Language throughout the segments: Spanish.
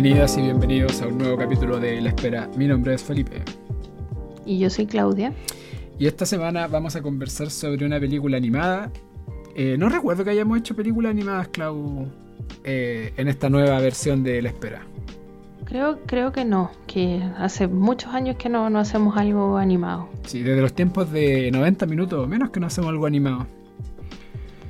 Bienvenidas y bienvenidos a un nuevo capítulo de La Espera. Mi nombre es Felipe. Y yo soy Claudia. Y esta semana vamos a conversar sobre una película animada. Eh, no recuerdo que hayamos hecho películas animadas, Clau, eh, en esta nueva versión de La Espera. Creo, creo que no, que hace muchos años que no, no hacemos algo animado. Sí, desde los tiempos de 90 minutos o menos que no hacemos algo animado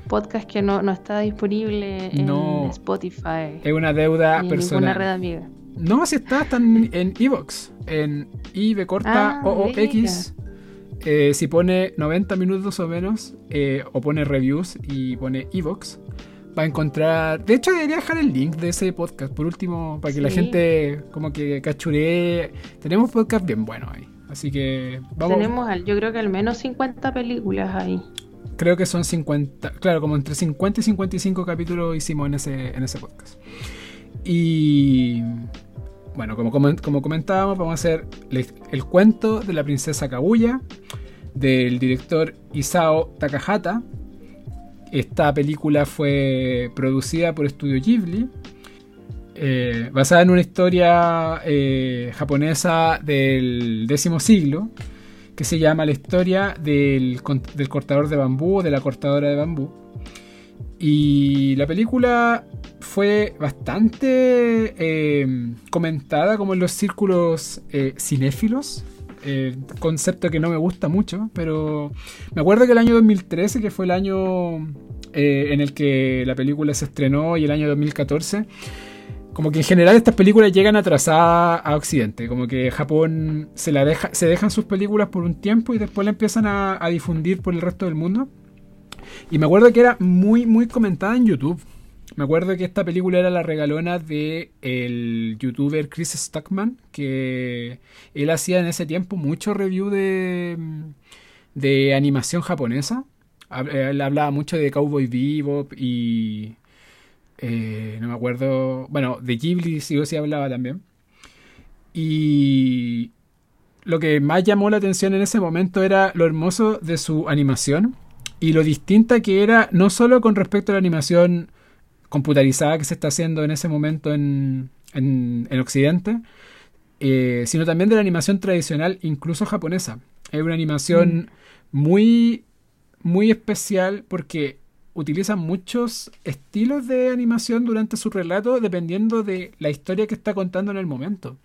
podcast que no, está disponible en Spotify. Es una deuda ni personal. Ninguna red amiga. No, si está, están en Evox. En IV corta ah, X. Eh, si pone 90 minutos o menos, eh, o pone reviews y pone Evox, va a encontrar. De hecho, debería dejar el link de ese podcast, por último, para que la gente como que cachuree. Tenemos podcast bien bueno ahí. Así que vamos. Tenemos, yo creo que al menos 50 películas ahí. Creo que son 50, claro, como entre 50 y 55 capítulos hicimos en ese, en ese podcast. Y bueno, como, como comentábamos, vamos a hacer el, cuento de la princesa Kaguya del director Isao Takahata. Esta película fue producida por Studio Ghibli, eh, basada en una historia eh, japonesa del décimo siglo que se llama La historia del, cortador de bambú, de la cortadora de bambú. Y la película fue bastante eh, comentada como en los círculos eh, cinéfilos. Eh, concepto que no me gusta mucho, pero me acuerdo que el año 2013, que fue el año en el que la película se estrenó, y el año 2014, como que en general estas películas llegan atrasadas a Occidente, como que Japón se la deja, se dejan sus películas por un tiempo y después la empiezan a, difundir por el resto del mundo. Y me acuerdo que era muy, muy comentada en YouTube. Me acuerdo que esta película era la regalona de el youtuber Chris Stuckman, que él hacía en ese tiempo mucho review de, de animación japonesa. Él hablaba mucho de Cowboy Bebop y eh, no me acuerdo. Bueno, de Ghibli sí o sí hablaba también. Y lo que más llamó la atención en ese momento era lo hermoso de su animación y lo distinta que era, no solo con respecto a la animación computarizada que se está haciendo en ese momento en, en, Occidente, eh, sino también de la animación tradicional, incluso japonesa. Es una animación mm. muy, muy especial porque utilizan muchos estilos de animación durante su relato dependiendo de la historia que está contando en el momento.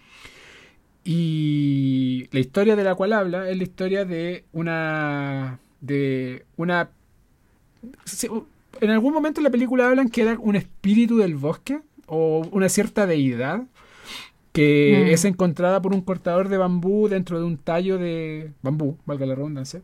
Y la historia de la cual habla es la historia de una. de una. En algún momento en la película hablan que era un espíritu del bosque o una cierta deidad que mm. es encontrada por un cortador de bambú dentro de un tallo de bambú, valga la redundancia.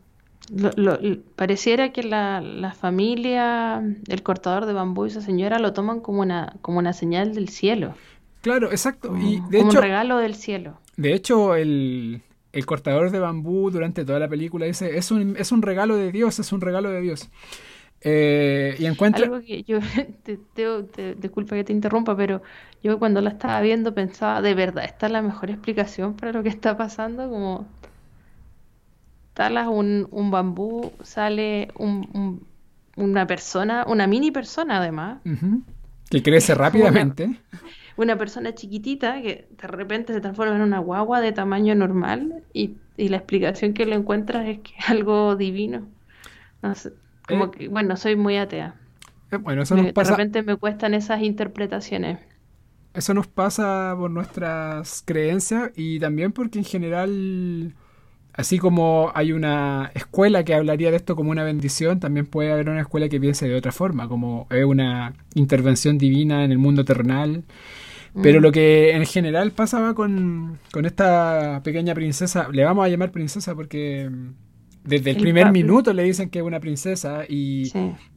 Lo, pareciera que la, la, familia, el cortador de bambú y esa señora lo toman como una, como una señal del cielo. Claro, exacto. y de como un regalo del cielo. De hecho, el, el, cortador de bambú durante toda la película dice, es un, es un regalo de Dios, es un regalo de Dios. Eh, y encuentra... Algo que yo, te, disculpa que te interrumpa, pero yo cuando la estaba viendo pensaba, de verdad, esta es la mejor explicación para lo que está pasando, como talas un, un bambú, sale un, una persona, una mini persona además. Que crece rápidamente. Una, persona chiquitita que de repente se transforma en una guagua de tamaño normal y, la explicación que le encuentras es que es algo divino. como eh. que, bueno, soy muy atea. Eh, bueno, eso nos pasa... De repente me cuestan esas interpretaciones. Eso nos pasa por nuestras creencias y también porque en general Así como hay una escuela que hablaría de esto como una bendición, también puede haber una escuela que piense de otra forma, como es una intervención divina en el mundo terrenal. Pero mm. lo que en general pasaba con, esta pequeña princesa, le vamos a llamar princesa porque mm, desde el, primer minuto le dicen que es una princesa y,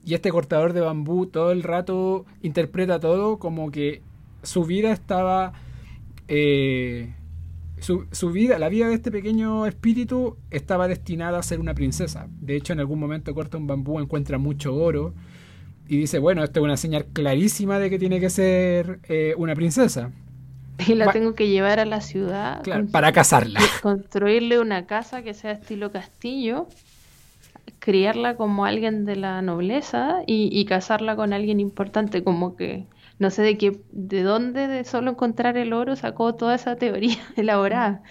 y este cortador de bambú todo el rato interpreta todo como que su vida estaba... Eh, su, vida, la vida de este pequeño espíritu estaba destinada a ser una princesa. De hecho, en algún momento corta un bambú, encuentra mucho oro y dice, bueno, esto es una señal clarísima de que tiene que ser eh, una princesa. Y la tengo que llevar a la ciudad. para casarla. Construirle una casa que sea estilo castillo, criarla como alguien de la nobleza y, y casarla con alguien importante, como que no sé de qué, de dónde de solo encontrar el oro sacó toda esa teoría elaborada.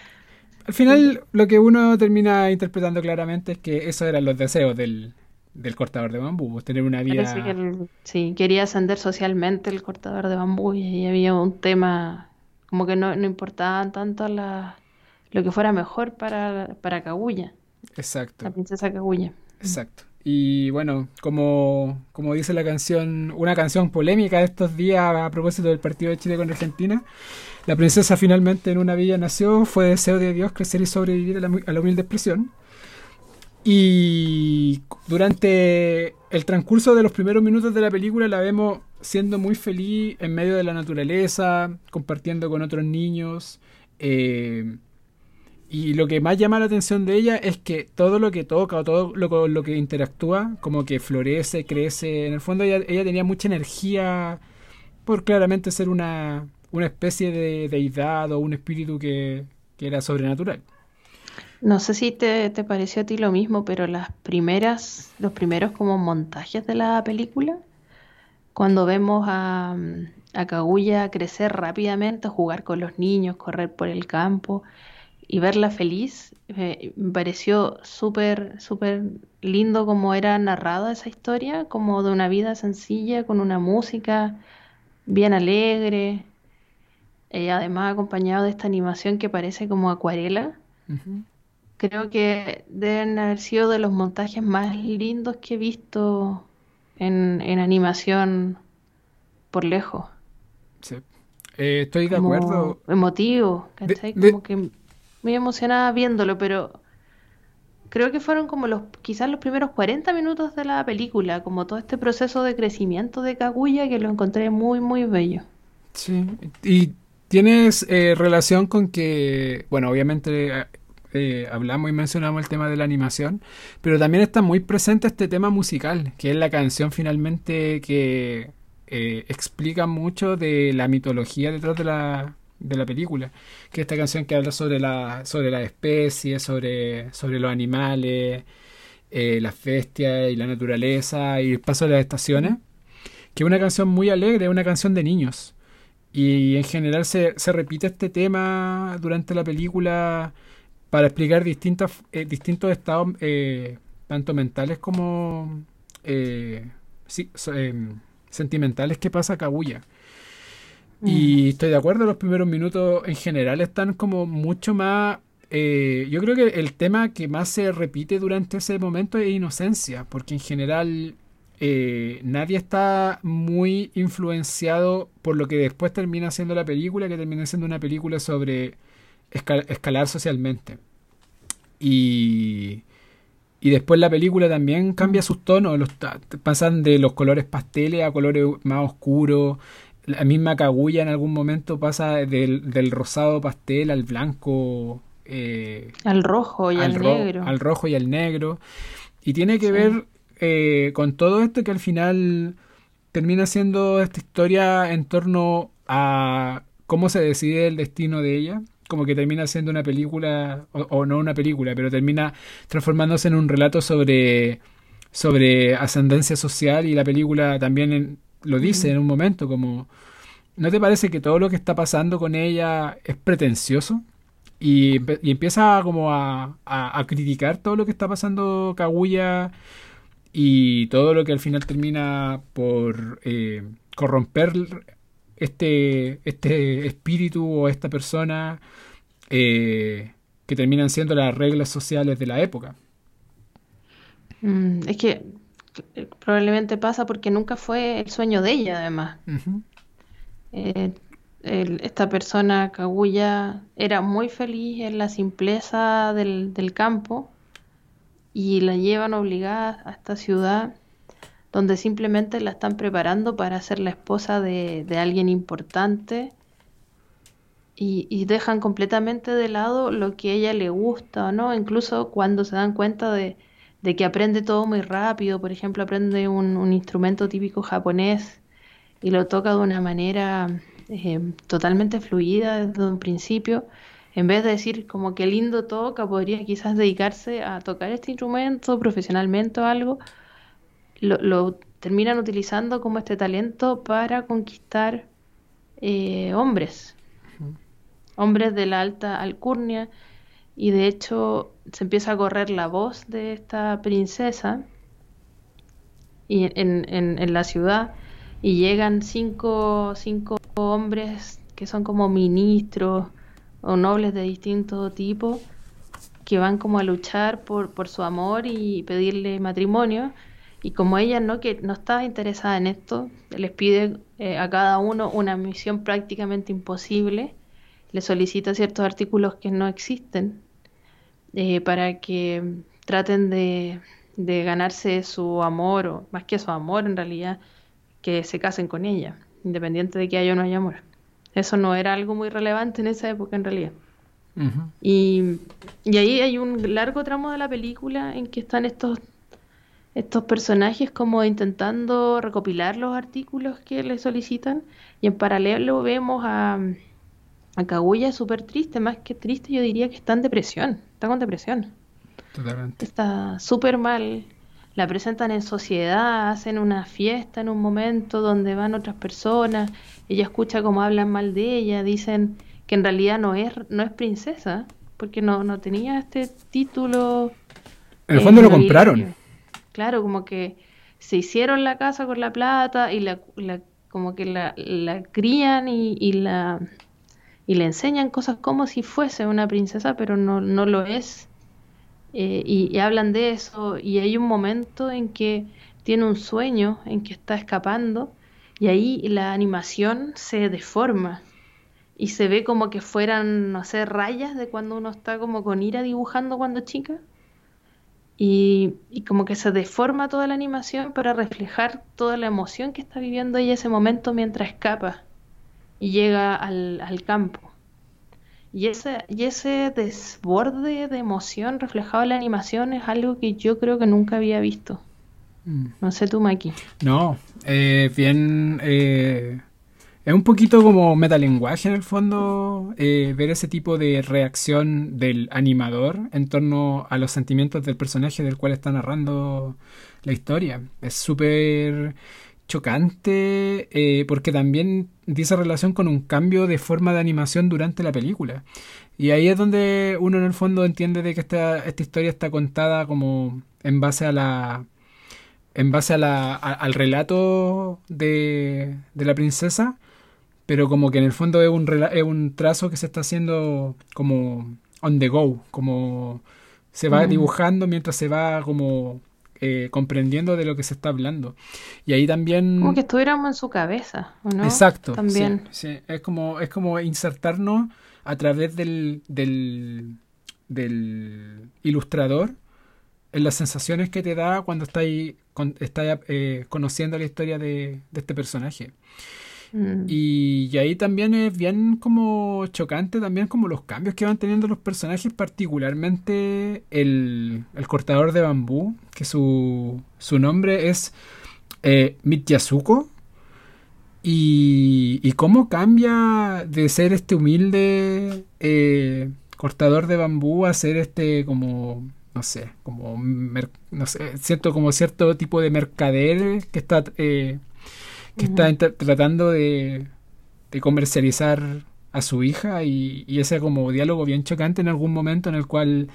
Al final, lo que uno termina interpretando claramente es que esos eran los deseos del, del cortador de bambú, pues, tener una vida... Que sí, quería ascender socialmente el cortador de bambú y ahí había un tema como que no, no importaban tanto la, lo que fuera mejor para, para Kaguya, Exacto, la princesa Kaguya. exacto. Y bueno, como, como dice la canción, una canción polémica de estos días a propósito del partido de Chile con Argentina, la princesa finalmente en una villa nació, fue deseo de Dios crecer y sobrevivir a la, a la humilde expresión. Y durante el transcurso de los primeros minutos de la película la vemos siendo muy feliz en medio de la naturaleza, compartiendo con otros niños. eh, y lo que más llama la atención de ella es que todo lo que toca o todo lo, lo que interactúa, como que florece, crece. En el fondo ella, tenía mucha energía por claramente ser una, una especie de deidad o un espíritu que, que era sobrenatural. No sé si te, te pareció a ti lo mismo, pero las primeras, los primeros como montajes de la película, cuando vemos a, a Kaguya crecer rápidamente, jugar con los niños, correr por el campo y verla feliz, eh, me pareció súper, súper lindo como era narrada esa historia, como de una vida sencilla, con una música bien alegre, eh, además acompañado de esta animación que parece como acuarela. Creo que deben haber sido de los montajes más lindos que he visto en, en animación por lejos. Sí. Eh, estoy de Como acuerdo. emotivo, De- ¿cachai? de- Como que muy emocionada viéndolo, pero creo que fueron como los, quizás los primeros 40 minutos de la película, como todo este proceso de crecimiento de Kaguya que lo encontré muy, muy bello. Sí. Y tienes eh, relación con que, bueno, obviamente eh, eh, hablamos y mencionamos el tema de la animación, pero también está muy presente este tema musical, que es la canción finalmente que eh, explica mucho de la mitología detrás de la, de la película, que es esta canción que habla sobre la, sobre las especies, sobre, sobre los animales, eh, las bestias y la naturaleza y el paso de las estaciones, que es una canción muy alegre, una canción de niños. Y en general se, se repite este tema durante la película para explicar distintas, eh, distintos estados, eh, tanto mentales como sentimentales que pasa Kaguya. Y estoy de acuerdo, los primeros minutos en general están como mucho más... eh, yo creo que el tema que más se repite durante ese momento es inocencia, porque en general eh, nadie está muy influenciado por lo que después termina siendo la película, que termina siendo una película sobre escal- escalar socialmente. Y, y después la película también cambia sus tonos, los, pasan de los colores pasteles a colores más oscuros. La misma Kaguya en algún momento pasa del, del rosado pastel al blanco, eh, Al rojo y al, al, ro- negro. al rojo y al negro. Y tiene que Sí. ver eh, con todo esto que al final termina siendo esta historia en torno a cómo se decide el destino de ella. Como que termina siendo una película, o, o no una película, pero termina transformándose en un relato sobre, sobre ascendencia social y la película también en- lo dice en un momento, como, ¿no te parece que todo lo que está pasando con ella es pretencioso? Y, y empieza como a, a- a criticar todo lo que está pasando Kaguya y todo lo que al final termina por eh, corromper este, este espíritu o esta persona eh, que terminan siendo las reglas sociales de la época. Mm, es que probablemente pasa porque nunca fue el sueño de ella, además. Eh, el- esta persona, Kaguya, era muy feliz en la simpleza del, del campo y la llevan obligada a esta ciudad donde simplemente la están preparando para ser la esposa de, de alguien importante y, y dejan completamente de lado lo que a ella le gusta, ¿no? Incluso cuando se dan cuenta de, de que aprende todo muy rápido, por ejemplo, aprende un, un instrumento típico japonés y lo toca de una manera eh, totalmente fluida desde un principio. En vez de decir como que lindo toca, podría quizás dedicarse a tocar este instrumento profesionalmente o algo. Lo, lo terminan utilizando como este talento para conquistar eh, hombres, hombres de la alta alcurnia, y de hecho se empieza a correr la voz de esta princesa y en, en, la ciudad y llegan cinco, cinco hombres que son como ministros o nobles de distinto tipo que van como a luchar por, por su amor y pedirle matrimonio. Y como ella no que no estaba interesada en esto les pide eh, a cada uno una misión prácticamente imposible le solicita ciertos artículos que no existen eh, para que traten de, de ganarse su amor o más que su amor en realidad que se casen con ella independiente de que haya o no haya amor. Eso no era algo muy relevante en esa época en realidad. Y, y, ahí hay un largo tramo de la película en que están estos, estos personajes como intentando recopilar los artículos que le solicitan y en paralelo vemos a, a Kaguya súper triste, más que triste yo diría que está en depresión, está con depresión. Totalmente. Está súper mal. La presentan en sociedad, hacen una fiesta en un momento donde van otras personas, ella escucha cómo hablan mal de ella, dicen que en realidad no es, no es princesa, porque no, no tenía este título. En el fondo lo compraron. Claro, como que se hicieron la casa con la plata y la, como que la, la crían y, y, la y le enseñan cosas como si fuese una princesa, pero no, no lo es. Eh, y, y, hablan de eso y hay un momento en que tiene un sueño, en que está escapando y ahí la animación se deforma y se ve como que fueran, no sé, rayas de cuando uno está como con ira dibujando cuando chica. Y, y, como que se deforma toda la animación para reflejar toda la emoción que está viviendo ella ese momento mientras escapa y llega al, al campo. Y ese, y ese desborde de emoción reflejado en la animación es algo que yo creo que nunca había visto. Mm. No sé tú, Maki. No, eh, bien eh, es un poquito como metalenguaje en el fondo, eh, ver ese tipo de reacción del animador en torno a los sentimientos del personaje del cual está narrando la historia. Es súper chocante eh, porque también dice relación con un cambio de forma de animación durante la película. Y ahí es donde uno en el fondo entiende de que esta, esta historia está contada como en base a la en base a la, al relato de, de la princesa pero como que en el fondo es un, es un trazo que se está haciendo como on the go, como se va mm. dibujando mientras se va como eh, comprendiendo de lo que se está hablando. Y ahí también... Como que estuviéramos en su cabeza, ¿o no? Exacto. También. Sí, Es, como, es como insertarnos a través del, del, del ilustrador en las sensaciones que te da cuando estás, está, eh, conociendo la historia de, de este personaje. Mm. Y, ahí también es bien como chocante también como los cambios que van teniendo los personajes, particularmente el, cortador de bambú, que su, su nombre es eh, Mityasuko. Y, y cómo cambia de ser este humilde eh, cortador de bambú a ser este como no sé, como no sé, cierto como cierto tipo de mercader que está eh, que está tratando de, comercializar a su hija y, ese como diálogo bien chocante en algún momento en el cual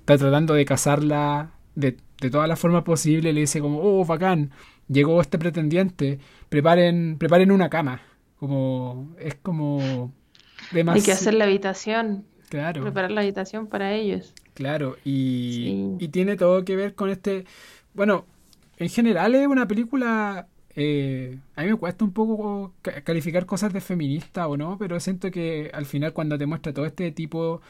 está tratando de casarla de, de todas las formas posibles, le dice como, oh, bacán, llegó este pretendiente, preparen, preparen una cama. Como, es como... Hay que hacer la habitación. Claro. Preparar la habitación para ellos. Claro, y, y tiene todo que ver con este... Bueno, en general es una película eh, a mí me cuesta un poco calificar cosas de feminista o no, pero siento que al final cuando te muestra todo este tipo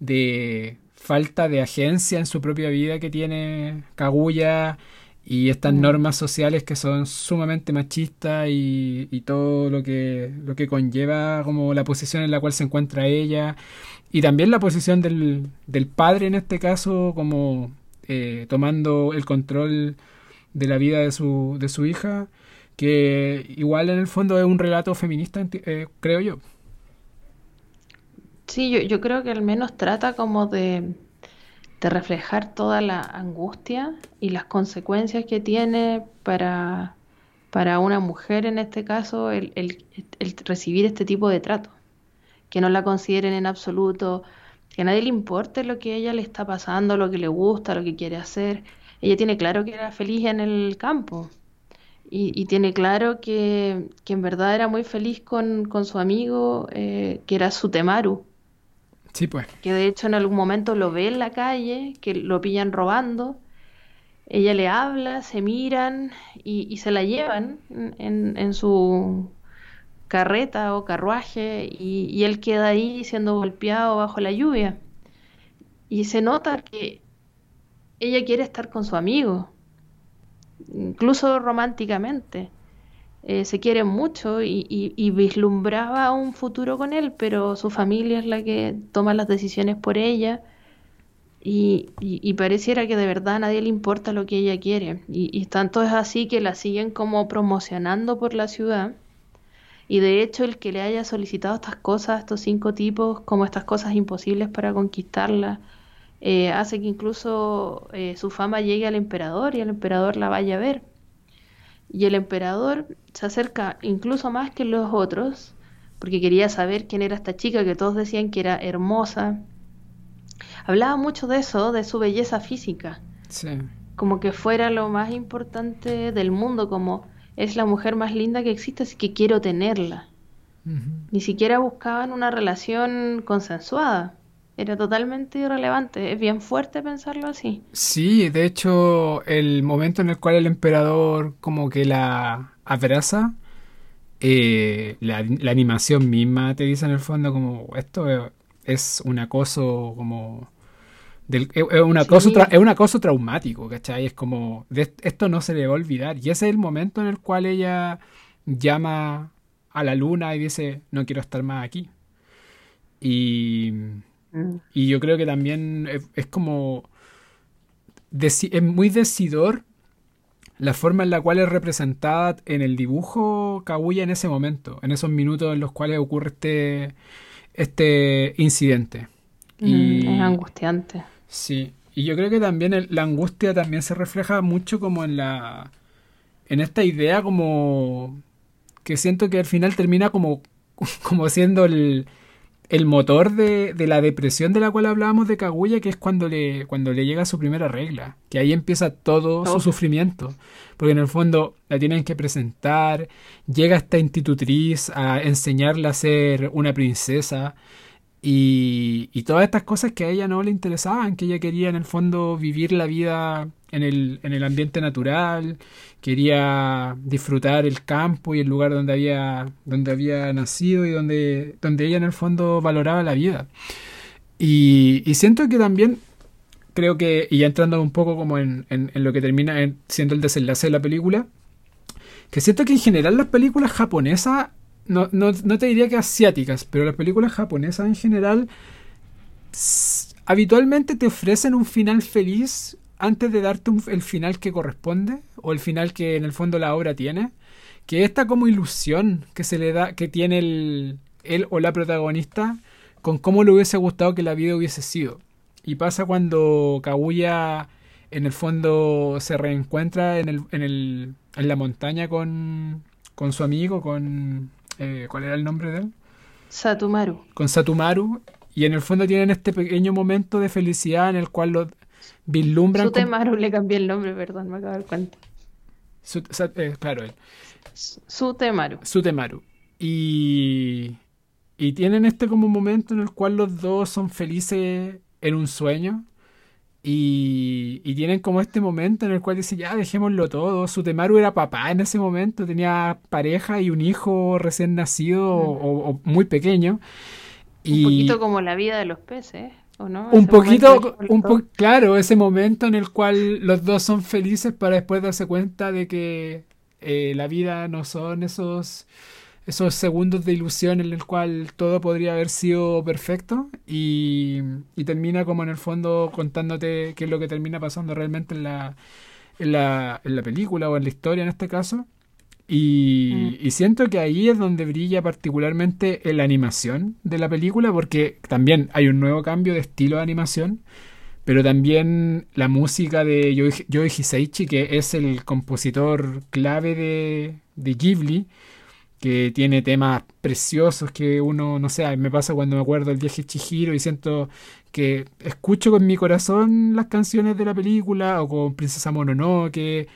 de falta de agencia en su propia vida que tiene Kaguya y estas normas sociales que son sumamente machistas y, todo lo que, lo que conlleva como la posición en la cual se encuentra ella y también la posición del, del padre en este caso como eh, tomando el control de la vida de su, de su hija que igual en el fondo es un relato feminista, eh, creo yo. Sí, yo, yo creo que al menos trata como de, de reflejar toda la angustia y las consecuencias que tiene para, para una mujer en este caso el, el, el recibir este tipo de trato, que no la consideren en absoluto, que a nadie le importe lo que a ella le está pasando, lo que le gusta, lo que quiere hacer. Ella tiene claro que era feliz en el campo y, y tiene claro que, que, en verdad era muy feliz con, con su amigo, eh, que era su Temaru. Sí, pues. Que de hecho en algún momento lo ve en la calle, que lo pillan robando. Ella le habla, se miran y, y se la llevan en, en, su carreta o carruaje y, y, él queda ahí siendo golpeado bajo la lluvia. Y se nota que ella quiere estar con su amigo, incluso románticamente. Eh, se quieren mucho y, vislumbraba un futuro con él, pero su familia es la que toma las decisiones por ella y, y pareciera que de verdad a nadie le importa lo que ella quiere. Y, tanto es así que la siguen como promocionando por la ciudad. Y de hecho el que le haya solicitado estas cosas, estos cinco tipos, como estas cosas imposibles para conquistarla, eh, hace que incluso eh, su fama llegue al emperador y el emperador la vaya a ver. Y el emperador se acerca incluso más que los otros, porque quería saber quién era esta chica que todos decían que era hermosa. Hablaba mucho de eso, de su belleza física. Sí. Como que fuera lo más importante del mundo, como es la mujer más linda que existe, así que quiero tenerla. Uh -huh. Ni siquiera buscaban una relación consensuada. Era totalmente irrelevante. Es bien fuerte pensarlo así. Sí, de hecho, el momento en el cual el emperador como que la abraza, eh, la, la, animación misma te dice en el fondo como esto es un acoso como... Del, es, un acoso sí. es un acoso traumático, ¿cachai? Es como, de, esto no se le va a olvidar. Y ese es el momento en el cual ella llama a la luna y dice, no quiero estar más aquí. Y y yo creo que también es, es como. es muy decidor la forma en la cual es representada en el dibujo Kaguya en ese momento, en esos minutos en los cuales ocurre este, este incidente. Y, es angustiante. Sí, y yo creo que también el, la angustia también se refleja mucho como en la. en esta idea como. que siento que al final termina como. como siendo el el motor de, de, la depresión de la cual hablábamos de Kaguya, que es cuando le, cuando le llega su primera regla, que ahí empieza todo su sufrimiento, porque en el fondo la tienen que presentar, llega esta institutriz a enseñarle a ser una princesa, y, todas estas cosas que a ella no le interesaban, que ella quería en el fondo vivir la vida en el, en el ambiente natural, quería disfrutar el campo y el lugar donde había, donde había nacido y donde, donde ella en el fondo valoraba la vida. Y, y siento que también creo que, y ya entrando un poco como en, en, en lo que termina siendo el desenlace de la película, que siento que en general las películas japonesas no, no, no, te diría que asiáticas, pero las películas japonesas en general habitualmente te ofrecen un final feliz antes de darte el final que corresponde o el final que en el fondo la obra tiene. Que esta como ilusión que se le da, que tiene el, él o la protagonista con cómo le hubiese gustado que la vida hubiese sido. Y pasa cuando Kaguya en el fondo se reencuentra en, el, en, el, en la montaña con, con su amigo, con eh, ¿cuál era el nombre de él? Satumaru. Con Satumaru. Y en el fondo tienen este pequeño momento de felicidad en el cual lo vislumbran. Sutemaru con... le cambié el nombre, perdón, me acabo de dar cuenta. Su, eh, claro, él. Sutemaru. Sutemaru. Y, y tienen este como momento en el cual los dos son felices en un sueño. Y, y, tienen como este momento en el cual dice, ya dejémoslo todo. Sutemaru era papá en ese momento, tenía pareja y un hijo recién nacido o, o, muy pequeño. Un y poquito como la vida de los peces, ¿o no? Un ese poquito, un po claro, ese momento en el cual los dos son felices para después darse cuenta de que eh, la vida no son esos esos segundos de ilusión en el cual todo podría haber sido perfecto y, y, termina como en el fondo contándote qué es lo que termina pasando realmente en la, en la, en la película o en la historia en este caso. Y, mm. y, siento que ahí es donde brilla particularmente la animación de la película porque también hay un nuevo cambio de estilo de animación pero también la música de Yoji Hisaichi, que es el compositor clave de, de Ghibli, que tiene temas preciosos que uno, no sé, me pasa cuando me acuerdo del viaje Chihiro y siento que escucho con mi corazón las canciones de la película o con Princesa Mononoke.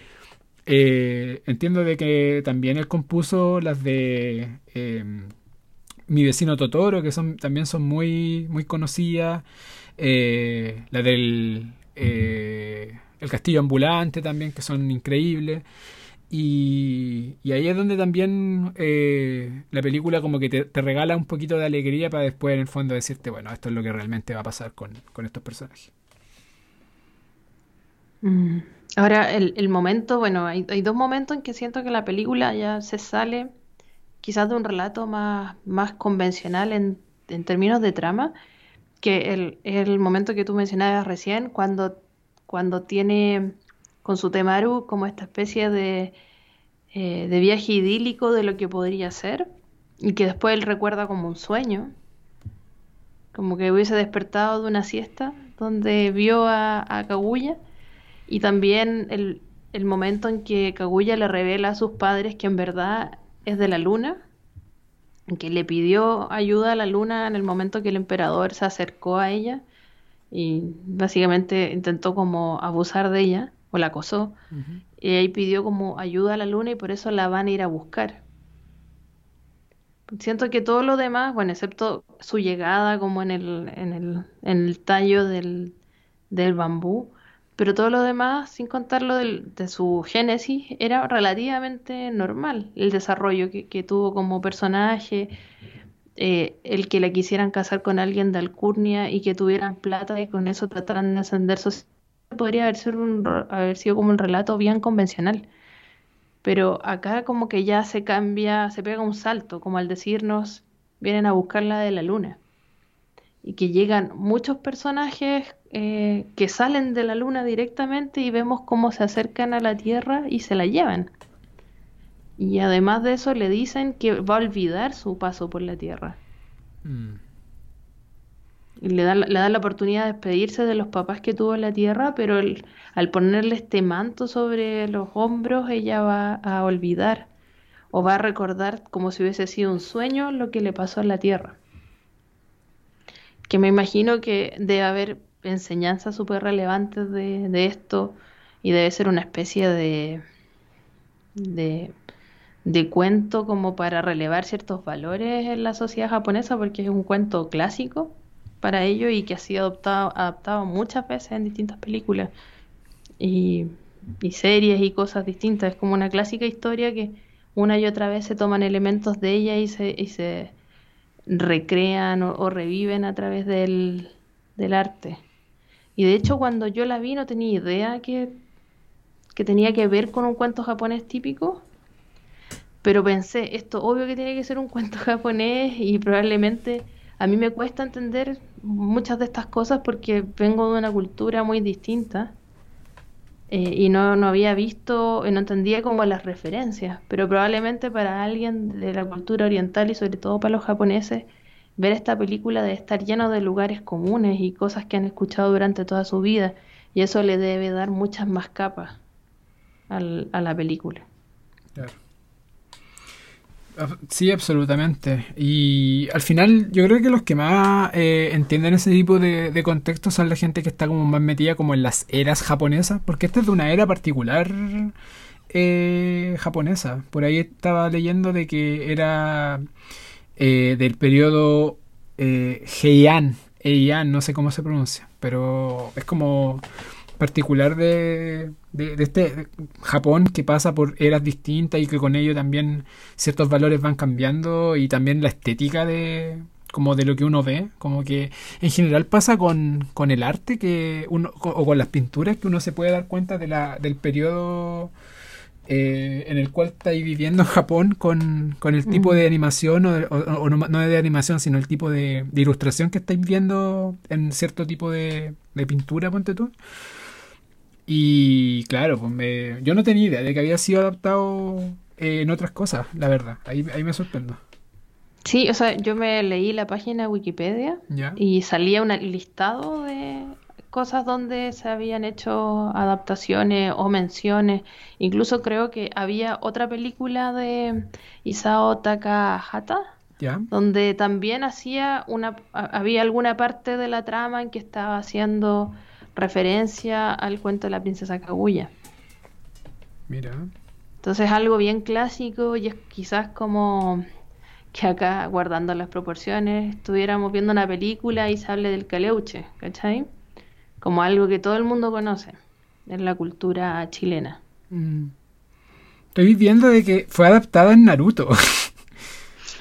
Eh, entiendo de que también él compuso las de eh, Mi vecino Totoro, que son también son muy, muy conocidas. Eh, la del El Castillo Ambulante también, que son increíbles. Y, ahí es donde también eh, la película como que te, regala un poquito de alegría para después en el fondo decirte, bueno, esto es lo que realmente va a pasar con, estos personajes. Mm. Ahora, el, momento, bueno, hay, dos momentos en que siento que la película ya se sale quizás de un relato más, más convencional en, términos de trama, que el, el momento que tú mencionabas recién, cuando, cuando tiene con su Temaru como esta especie de, eh, de viaje idílico de lo que podría ser y que después él recuerda como un sueño, como que hubiese despertado de una siesta donde vio a, a Kaguya y también el, el momento en que Kaguya le revela a sus padres que en verdad es de la luna, que le pidió ayuda a la luna en el momento que el emperador se acercó a ella y básicamente intentó como abusar de ella o la acosó, y ahí pidió como ayuda a la luna y por eso la van a ir a buscar. Siento que todo lo demás, bueno, excepto su llegada como en el, en el, en el tallo del, del bambú, pero todo lo demás, sin contar lo del, de su génesis, era relativamente normal. El desarrollo que, que tuvo como personaje, eh, el que la quisieran casar con alguien de alcurnia y que tuvieran plata y con eso trataran de ascender socialmente podría haber sido, un, haber sido como un relato bien convencional. Pero acá como que ya se cambia, se pega un salto, como al decirnos, vienen a buscarla de la luna. Y que llegan muchos personajes eh, que salen de la luna directamente y vemos cómo se acercan a la Tierra y se la llevan. Y además de eso le dicen que va a olvidar su paso por la Tierra. Mm le da, le da la oportunidad de despedirse de los papás que tuvo en la tierra, pero al ponerle este manto sobre los hombros, ella va a olvidar o va a recordar como si hubiese sido un sueño lo que le pasó en la tierra. Que me imagino que debe haber enseñanzas súper relevantes de, de, esto y debe ser una especie de, de, de cuento como para relevar ciertos valores en la sociedad japonesa porque es un cuento clásico para ello y que ha sido adoptado, adaptado muchas veces en distintas películas y, series y cosas distintas. Es como una clásica historia que una y otra vez se toman elementos de ella y se, y se recrean o, reviven a través del, del arte. Y de hecho cuando yo la vi no tenía idea que, que tenía que ver con un cuento japonés típico, pero pensé, esto obvio que tiene que ser un cuento japonés y probablemente a mí me cuesta entender muchas de estas cosas porque vengo de una cultura muy distinta eh, y no, no había visto, no entendía como las referencias, pero probablemente para alguien de la cultura oriental y sobre todo para los japoneses, ver esta película debe estar lleno de lugares comunes y cosas que han escuchado durante toda su vida y eso le debe dar muchas más capas al, a la película. Claro. Sí, absolutamente. Y al final yo creo que los que más eh, entienden ese tipo de, de contexto son la gente que está como más metida como en las eras japonesas, porque esta es de una era particular eh, japonesa. Por ahí estaba leyendo de que era eh, del periodo Heian, Heian, no sé cómo se pronuncia, pero es como particular de, de, este Japón que pasa por eras distintas y que con ello también ciertos valores van cambiando y también la estética de como de lo que uno ve, como que en general pasa con, con el arte que uno, o con las pinturas que uno se puede dar cuenta de la, del periodo eh, en el cual está viviendo Japón con, con el tipo de animación o, o, no, no, de animación sino el tipo de, de ilustración que estáis viendo en cierto tipo de, de pintura, ponte tú. Y claro, pues yo no tenía idea de que había sido adaptado eh, en otras cosas, la verdad. Ahí, ahí me sorprendo. Sí, o sea, yo me leí la página de Wikipedia y salía un listado de cosas donde se habían hecho adaptaciones o menciones. Incluso creo que había otra película de Isao Takahata, ¿Ya? donde también hacía una, había alguna parte de la trama en que estaba haciendo referencia al cuento de la princesa Kaguya. Mira. Entonces algo bien clásico y es quizás como que acá, guardando las proporciones, estuviéramos viendo una película y se hable del caleuche, ¿cachai? Como algo que todo el mundo conoce en la cultura chilena. Mm. Estoy viendo de que fue adaptada en Naruto.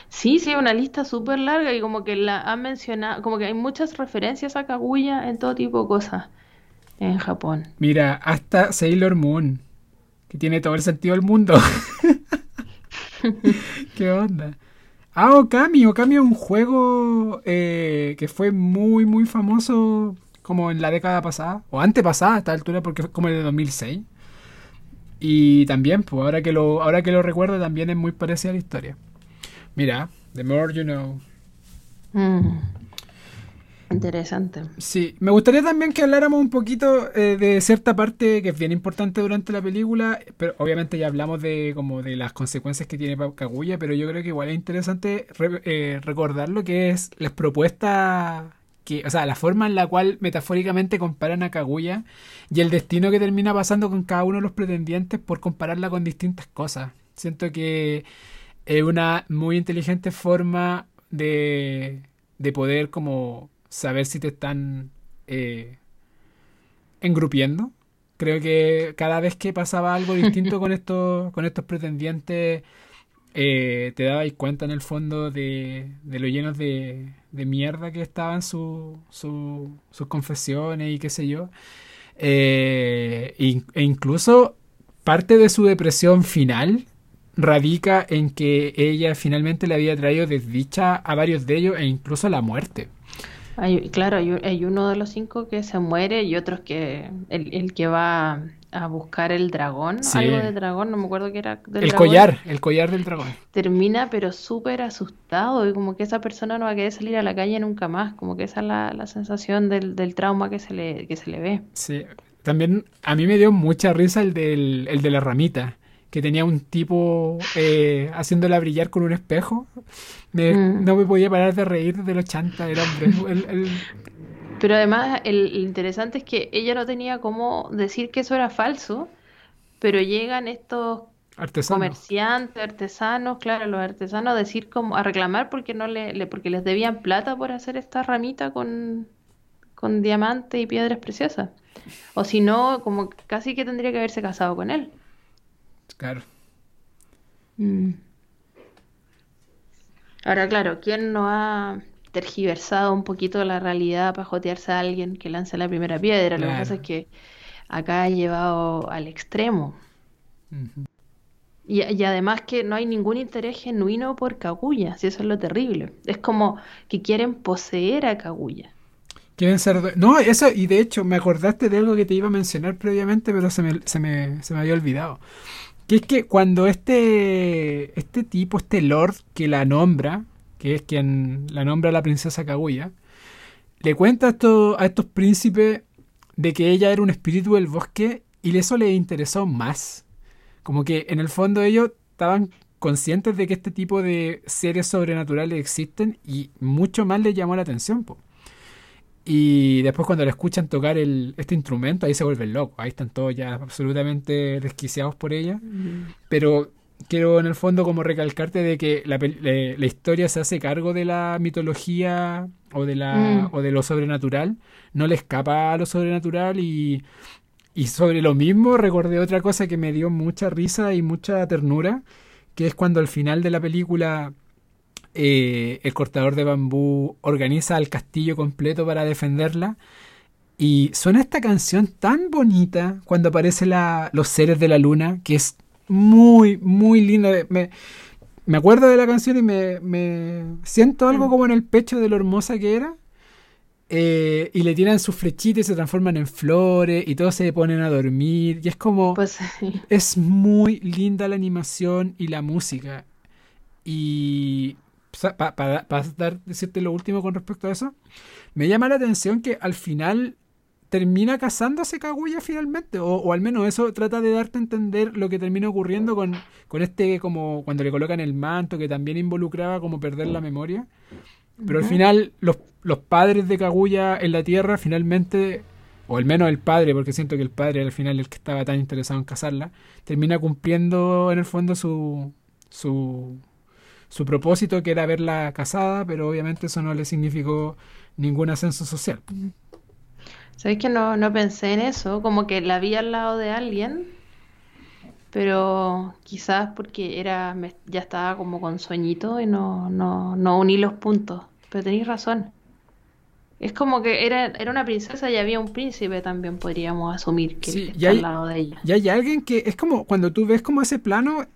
Sí, sí, una lista súper larga y como que la han mencionado, como que hay muchas referencias a Kaguya en todo tipo de cosas en Japón. Mira, hasta Sailor Moon, que tiene todo el sentido del mundo. ¿Qué onda? Ah, Okami. Okami es un juego eh, que fue muy, muy famoso como en la década pasada, o antepasada a esta altura, porque fue como en el 2006. Y también, pues ahora que lo, ahora que lo recuerdo, también es muy parecida a la historia. Mira, The More You Know. Mm, Interesante. Sí, me gustaría también que habláramos un poquito eh, de cierta parte que es bien importante durante la película, pero obviamente ya hablamos de como de las consecuencias que tiene Kaguya, pero yo creo que igual es interesante re- eh, recordar lo que es las propuestas que, o sea, la forma en la cual metafóricamente comparan a Kaguya y el destino que termina pasando con cada uno de los pretendientes por compararla con distintas cosas. Siento que es una muy inteligente forma de, de poder como saber si te están eh, engrupiendo. Creo que cada vez que pasaba algo distinto con estos, con estos pretendientes, eh, te dabas cuenta en el fondo de, de lo llenos de, de mierda que estaban su- su- sus confesiones y qué sé yo. Eh, e incluso parte de su depresión final radica en que ella finalmente le había traído desdicha a varios de ellos e incluso la muerte. Hay, claro, hay, hay uno de los cinco que se muere y otros que el, el que va a buscar el dragón, Sí. algo de dragón, no me acuerdo qué era del El dragón, collar, el collar del dragón. termina pero súper asustado y como que esa persona no va a querer salir a la calle nunca más, como que esa es la, la sensación del, del trauma que se le, que se le ve. Sí. También a mí me dio mucha risa el, del, el de la ramita, que tenía un tipo eh, haciéndola brillar con un espejo. Me- Mm. No me podía parar de reír de los chanta del hombre. El- el- Pero además el, interesante es que ella no tenía cómo decir que eso era falso, pero llegan estos comerciantes, artesanos, claro, los artesanos a decir como a reclamar porque no le, le- porque les debían plata por hacer esta ramita con, con diamantes y piedras preciosas. O si no, como casi que tendría que haberse casado con él. Claro. Mm. Ahora, claro, ¿quién no ha tergiversado un poquito la realidad para jotearse a alguien que lance la primera piedra? Lo que Claro. pasa es que acá ha llevado al extremo. Y, y además que no hay ningún interés genuino por Kaguya, si eso es lo terrible. Es como que quieren poseer a Kaguya. Quieren ser... No, eso, y de hecho, me acordaste de algo que te iba a mencionar previamente, pero se me, se me, se me había olvidado. Que es que cuando este, este tipo, este lord que la nombra, que es quien la nombra la princesa Kaguya, le cuenta a estos, a estos príncipes de que ella era un espíritu del bosque y eso les interesó más. Como que en el fondo ellos estaban conscientes de que este tipo de seres sobrenaturales existen y mucho más les llamó la atención. po. Y después cuando le escuchan tocar el, este instrumento, ahí se vuelven locos. Ahí están todos ya absolutamente desquiciados por ella. Pero quiero en el fondo como recalcarte de que la, pel- le- la historia se hace cargo de la mitología o de, la, Mm. o de lo sobrenatural. No le escapa a lo sobrenatural y, y sobre lo mismo recordé otra cosa que me dio mucha risa y mucha ternura, que es cuando al final de la película eh, el cortador de bambú organiza el castillo completo para defenderla. Y suena esta canción tan bonita cuando aparecen los seres de la luna, que es muy, muy linda. Me, me acuerdo de la canción y me, me siento algo Mm. como en el pecho de lo hermosa que era. Eh, y le tiran sus flechitas y se transforman en flores y todos se ponen a dormir. Y es como... Pues Es muy linda la animación y la música. Y para dar, decirte lo último con respecto a eso, me llama la atención que al final termina casándose Kaguya finalmente, o, al menos eso trata de darte a entender lo que termina ocurriendo con, con este, como cuando le colocan el manto, que también involucraba como perder la memoria. Pero al final, los, los padres de Kaguya en la Tierra finalmente o al menos el padre, porque siento que el padre al final el que estaba tan interesado en casarla, termina cumpliendo en el fondo su, su, su propósito, que era verla casada, pero obviamente eso no le significó ningún ascenso social. ¿Sabéis que no, no pensé en eso? Como que la vi al lado de alguien, pero quizás porque era ya estaba como con sueñito y no, no, no uní los puntos. Pero tenéis razón. Es como que era, era una princesa y había un príncipe también, podríamos asumir que está al lado de ella. Y hay alguien que es como, cuando tú ves como ese plano,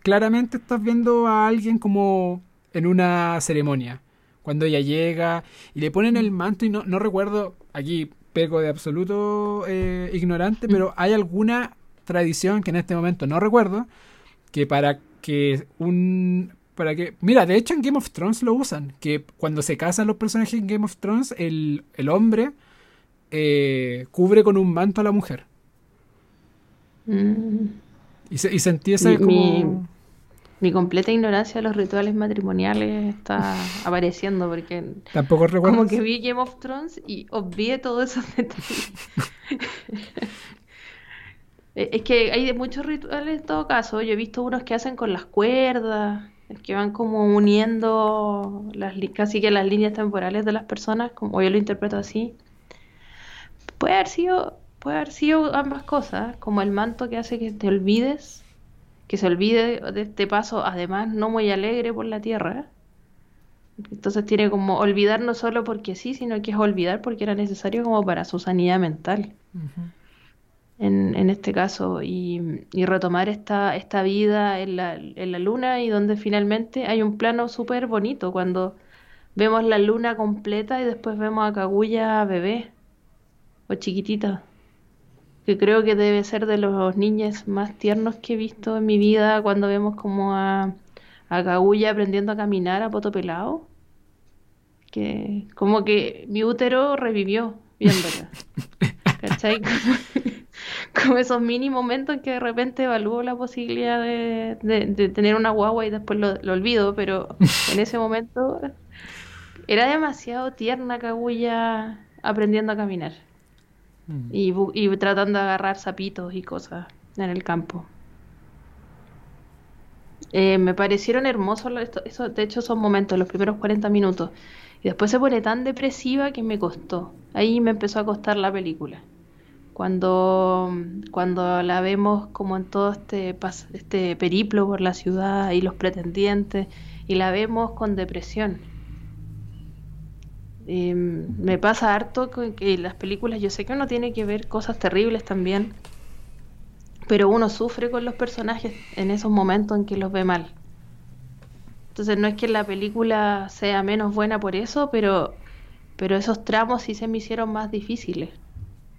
claramente estás viendo a alguien como en una ceremonia. Cuando ella llega y le ponen el manto y no, no recuerdo, aquí pego de absoluto eh, ignorante, pero mm. hay alguna tradición que en este momento no recuerdo, que para que un... Para que, mira, de hecho en Game of Thrones lo usan, que cuando se casan los personajes en Game of Thrones, el, hombre eh, cubre con un manto a la mujer. Mm. Y, se, y sentí ese como... Mi completa ignorancia de los rituales matrimoniales está apareciendo porque tampoco recuerdo como que vi Game of Thrones y obvié todos esos detalles. Eh, es que hay muchos rituales en todo caso. Yo he visto unos que hacen con las cuerdas, que van como uniendo las casi que las líneas temporales de las personas, como yo lo interpreto así. Puede haber sido, puede haber sido ambas cosas, como el manto que hace que te olvides que se olvide de este paso, además no muy alegre por la tierra. Entonces tiene como olvidar no solo porque sí, sino que es olvidar porque era necesario como para su sanidad mental. en, en, este caso, y, y, retomar esta, esta vida en la, en la luna y donde finalmente hay un plano súper bonito cuando vemos la luna completa y después vemos a Kaguya bebé o chiquitita que creo que debe ser de los niños más tiernos que he visto en mi vida cuando vemos como a, a Kaguya aprendiendo a caminar a poto pelado. Que como que mi útero revivió viéndola. ¿Cachai? como esos mini momentos en que de repente evalúo la posibilidad de, de, tener una guagua y después lo, lo, olvido, pero en ese momento era demasiado tierna Kaguya aprendiendo a caminar. Mm. Y, tratando de agarrar sapitos y cosas en el campo. Eh, me parecieron hermosos, eso, de hecho son momentos, los primeros 40 minutos. Y después se pone tan depresiva que me costó. Ahí me empezó a costar la película. Cuando, cuando la vemos como en todo este, este periplo por la ciudad y los pretendientes, y la vemos con depresión me pasa harto que las películas, yo sé que uno tiene que ver cosas terribles también, pero uno sufre con los personajes en esos momentos en que los ve mal. Entonces no es que la película sea menos buena por eso, pero, pero esos tramos sí se me hicieron más difíciles.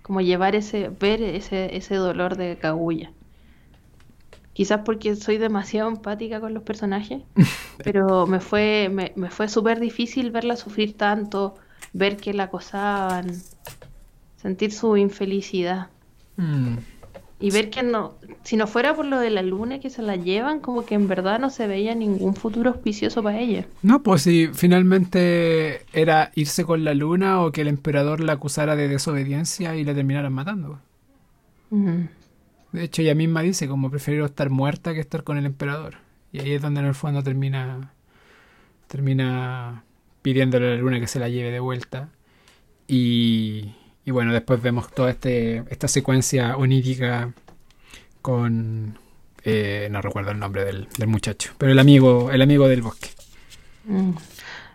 Como llevar ese, ver ese, ese dolor de Kaguya. Quizás porque soy demasiado empática con los personajes, pero me fue, me, me fue súper difícil verla sufrir tanto, ver que la acosaban, sentir su infelicidad. Mm. Y ver que no, si no fuera por lo de la luna que se la llevan, como que en verdad no se veía ningún futuro auspicioso para ella. No, pues si finalmente era irse con la luna o que el emperador la acusara de desobediencia y la terminaran matando. De hecho, ella misma dice como prefiero estar muerta que estar con el emperador. Y ahí es donde en el fondo termina termina pidiéndole a la luna que se la lleve de vuelta. Y, y bueno, después vemos toda este, esta secuencia onírica con eh, no recuerdo el nombre del, muchacho, pero el amigo, el amigo del bosque. Mm.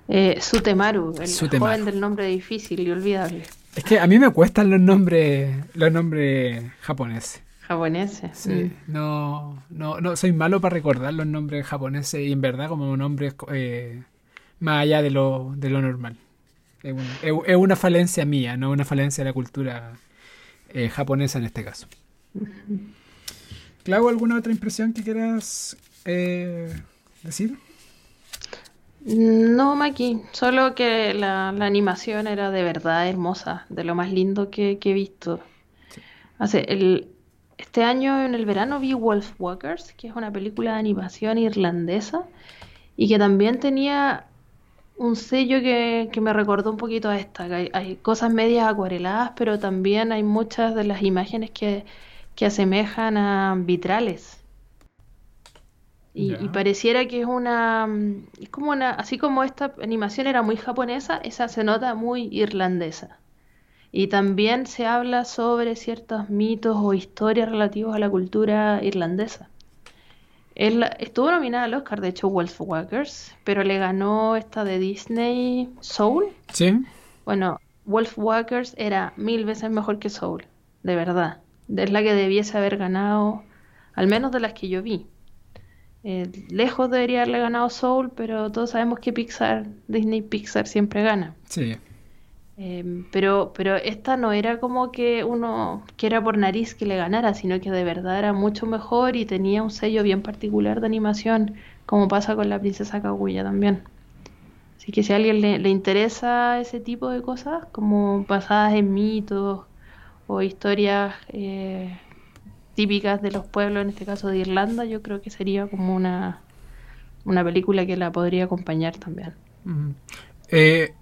Eh, Sutemaru, el joven del nombre difícil y olvidable. Es que a mí me cuestan los nombres, los nombres japoneses japoneses. Sí, mm. no, no, no, soy malo para recordar los nombres japoneses y en verdad como nombres eh, más allá de lo, de lo normal. Es, una falencia mía, no una falencia de la cultura eh, japonesa en este caso. Clau, ¿alguna otra impresión que quieras eh, decir? No, Maki, solo que la, la animación era de verdad hermosa, de lo más lindo que, que he visto. Hace el, este año en el verano vi Wolfwalkers, que es una película de animación irlandesa y que también tenía un sello que, que me recordó un poquito a esta. que Hay, hay cosas medias acuareladas, pero también hay muchas de las imágenes que, que asemejan a vitrales. Y, y pareciera que es una, es como una, así como esta animación era muy japonesa, esa se nota muy irlandesa. Y también se habla sobre ciertos mitos o historias relativos a la cultura irlandesa. Él estuvo nominada al Oscar, de hecho, Wolfwalkers, pero le ganó esta de Disney, Soul. ¿Sí? Bueno, Wolfwalkers era mil veces mejor que Soul, de verdad. Es la que debiese haber ganado, al menos de las que yo vi. Eh, lejos debería haberle ganado Soul, pero todos sabemos que Pixar, Disney Pixar siempre gana. Sí. Eh, pero, pero esta no era como que uno quiera por nariz que le ganara, sino que de verdad era mucho mejor y tenía un sello bien particular de animación, como pasa con la princesa Kaguya también. Así que si a alguien le, le interesa ese tipo de cosas, como basadas en mitos o historias eh, típicas de los pueblos, en este caso de Irlanda, yo creo que sería como una, una película que la podría acompañar también. Eh,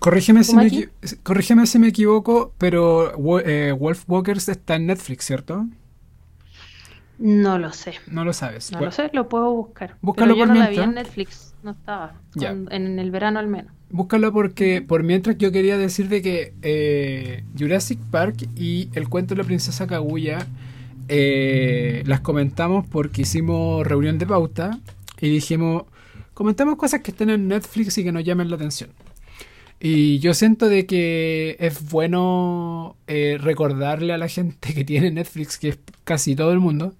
corrígeme, si ¿Cómo me, corrígeme si me equivoco, pero eh, Wolfwalkers está en Netflix, ¿cierto? No lo sé. No lo sabes. No lo sé, lo puedo buscar. Búscalo Pero yo por no la vi mientras. en Netflix, no estaba. Con- en el verano al menos. Búscalo porque por mientras yo quería decir de que eh, Jurassic Park y el cuento de la princesa Kaguya eh, las comentamos porque hicimos reunión de pauta y dijimos, comentamos cosas que estén en Netflix y que nos llamen la atención. Y yo siento de que es bueno eh, recordarle a la gente que tiene Netflix, que es casi todo el mundo,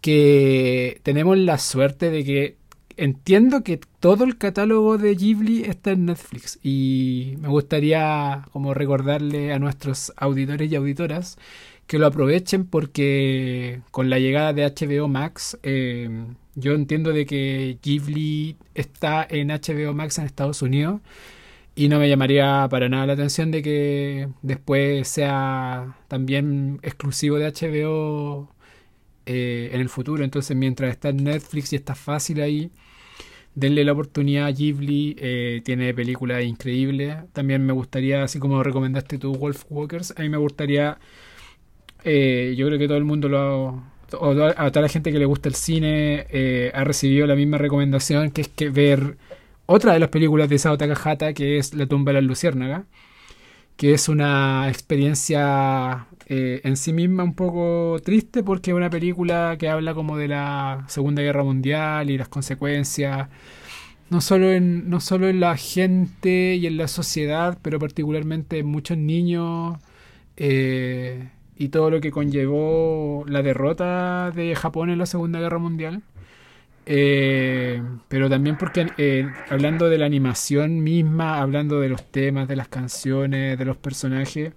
que tenemos la suerte de que entiendo que todo el catálogo de Ghibli está en Netflix. Y me gustaría como recordarle a nuestros auditores y auditoras que lo aprovechen porque con la llegada de HBO Max eh, yo entiendo de que Ghibli está en HBO Max en Estados Unidos y no me llamaría para nada la atención de que después sea también exclusivo de HBO eh, en el futuro. Entonces, mientras está en Netflix y está fácil ahí, denle la oportunidad a Ghibli. eh, tiene películas increíbles. También me gustaría, así como recomendaste tú, Wolfwalkers, a mí me gustaría. eh, yo creo que todo el mundo lo ha. O a toda la gente que le gusta el cine eh, ha recibido la misma recomendación, que es que ver otra de las películas de Isao Takahata, que es La tumba de las luciérnagas, que es una experiencia eh, en sí misma un poco triste porque es una película que habla como de la Segunda Guerra Mundial y las consecuencias, no solo en, no solo en la gente y en la sociedad, pero particularmente en muchos niños eh, y todo lo que conllevó la derrota de Japón en la Segunda Guerra Mundial. Eh, pero también porque eh, hablando de la animación misma, hablando de los temas, de las canciones, de los personajes,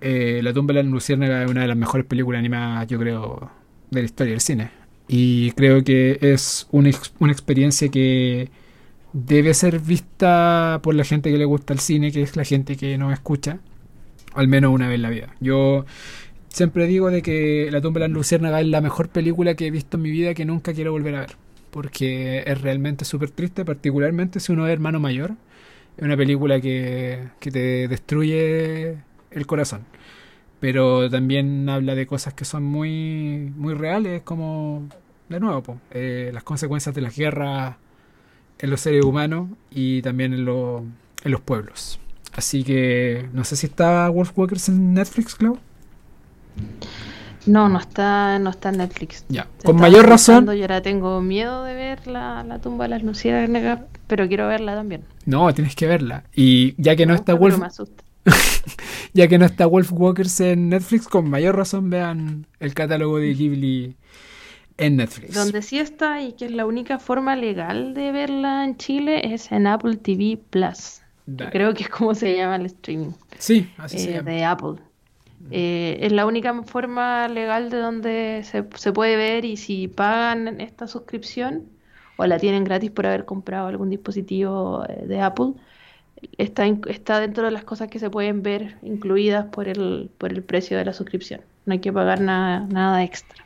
eh, La tumba de la luciérnaga es una de las mejores películas animadas, yo creo, de la historia del cine. Y creo que es una, una experiencia que debe ser vista por la gente que le gusta el cine, que es la gente que nos escucha, al menos una vez en la vida. Yo siempre digo de que La tumba de la luciérnaga es la mejor película que he visto en mi vida que nunca quiero volver a ver. Porque es realmente súper triste, particularmente si uno es hermano mayor. Es una película que, que te destruye el corazón. Pero también habla de cosas que son muy, muy reales, como, de nuevo, po, eh, las consecuencias de las guerras en los seres humanos y también en, lo- en los pueblos. Así que no sé si está Wolfwalkers en Netflix, Clau. No, no está, no está en Netflix. Ya, Te con mayor razón. Yo ahora tengo miedo de ver la, la tumba de las luciérnagas, pero quiero verla también. No, tienes que verla. Y ya que no Me está Wolf, me asusta. ya que no está Wolfwalkers en Netflix, con mayor razón vean el catálogo de Ghibli en Netflix. Donde sí está y que es la única forma legal de verla en Chile es en Apple TV Plus. creo que es como se llama el streaming Sí, así se eh, llama. de Apple. Eh, es la única forma legal de donde se, se puede ver y si pagan esta suscripción o la tienen gratis por haber comprado algún dispositivo eh, de Apple, está, está dentro de las cosas que se pueden ver incluidas por el, por el precio de la suscripción. No hay que pagar nada, nada extra.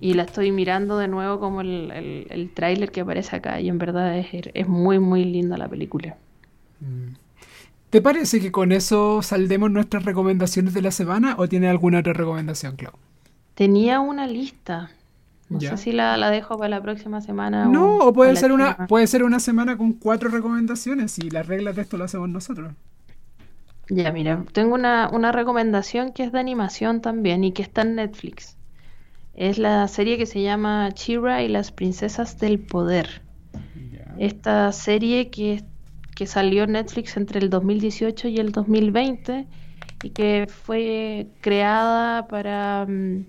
Y la estoy mirando de nuevo como el, el, el tráiler que aparece acá y en verdad es, es muy, muy linda la película. Mm. ¿Te parece que con eso saldemos nuestras recomendaciones de la semana o tiene alguna otra recomendación, Clau? Tenía una lista. No sé si la, la, dejo para la próxima semana. No, o, puede ser una puede ser una semana con cuatro recomendaciones y las reglas de esto lo hacemos nosotros. Ya, mira, tengo una, una recomendación que es de animación también y que está en Netflix. Es la serie que se llama Chira y las princesas del poder. Esta serie que que salió Netflix entre el 2018 y el 2020 y que fue creada para, mm,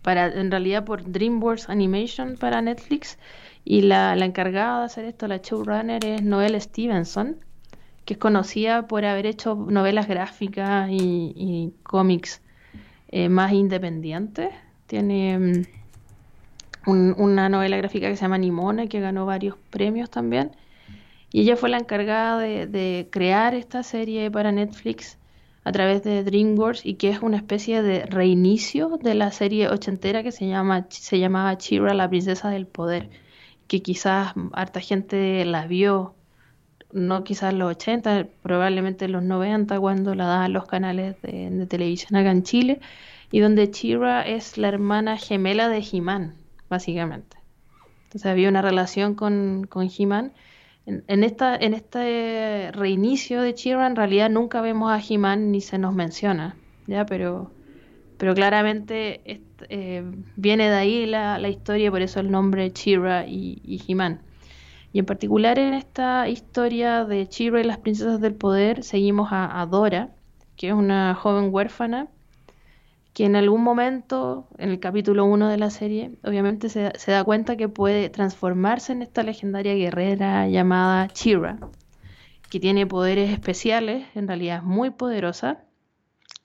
para en realidad por DreamWorks Animation para Netflix y la, encargada de hacer esto, la showrunner es Noelle Stevenson, que es conocida por haber hecho novelas gráficas y, cómics eh, más independientes. Tiene mm, una novela gráfica que se llama Nimona, que ganó varios premios también. Y ella fue la encargada de, crear esta serie para Netflix a través de DreamWorks y que es una especie de reinicio de la serie ochentera que se llama se llamaba Chira, la princesa del poder, que quizás harta gente la vio, no quizás los 80, probablemente los 90 cuando la daban los canales de, televisión acá en Chile, y donde Chira es la hermana gemela de He-Man, básicamente. Entonces había una relación con, con He-Man en, esta, en este reinicio de Chira en realidad nunca vemos a He-Man ni se nos menciona, ¿ya? Pero, pero claramente eh, viene de ahí la, la, historia, por eso el nombre Chira y, y He-Man. Y en particular en esta historia de Chira y las princesas del poder seguimos a Dora, que es una joven huérfana que en algún momento, en el capítulo 1 de la serie, obviamente se, da cuenta que puede transformarse en esta legendaria guerrera llamada Chira, que tiene poderes especiales, en realidad es muy poderosa,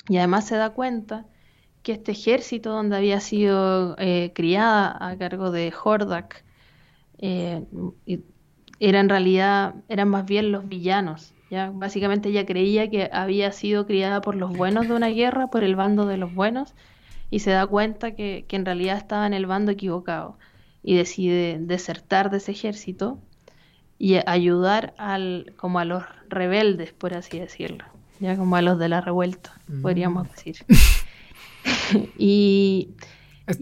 y además se da cuenta que este ejército donde había sido eh, criada a cargo de Hordak, eh, era en realidad, eran más bien los villanos ya, básicamente ella creía que había sido criada por los buenos de una guerra, por el bando de los buenos, y se da cuenta que, en realidad estaba en el bando equivocado y decide desertar de ese ejército y ayudar al, como a los rebeldes, por así decirlo, ya como a los de la revuelta, mm. podríamos decir. y,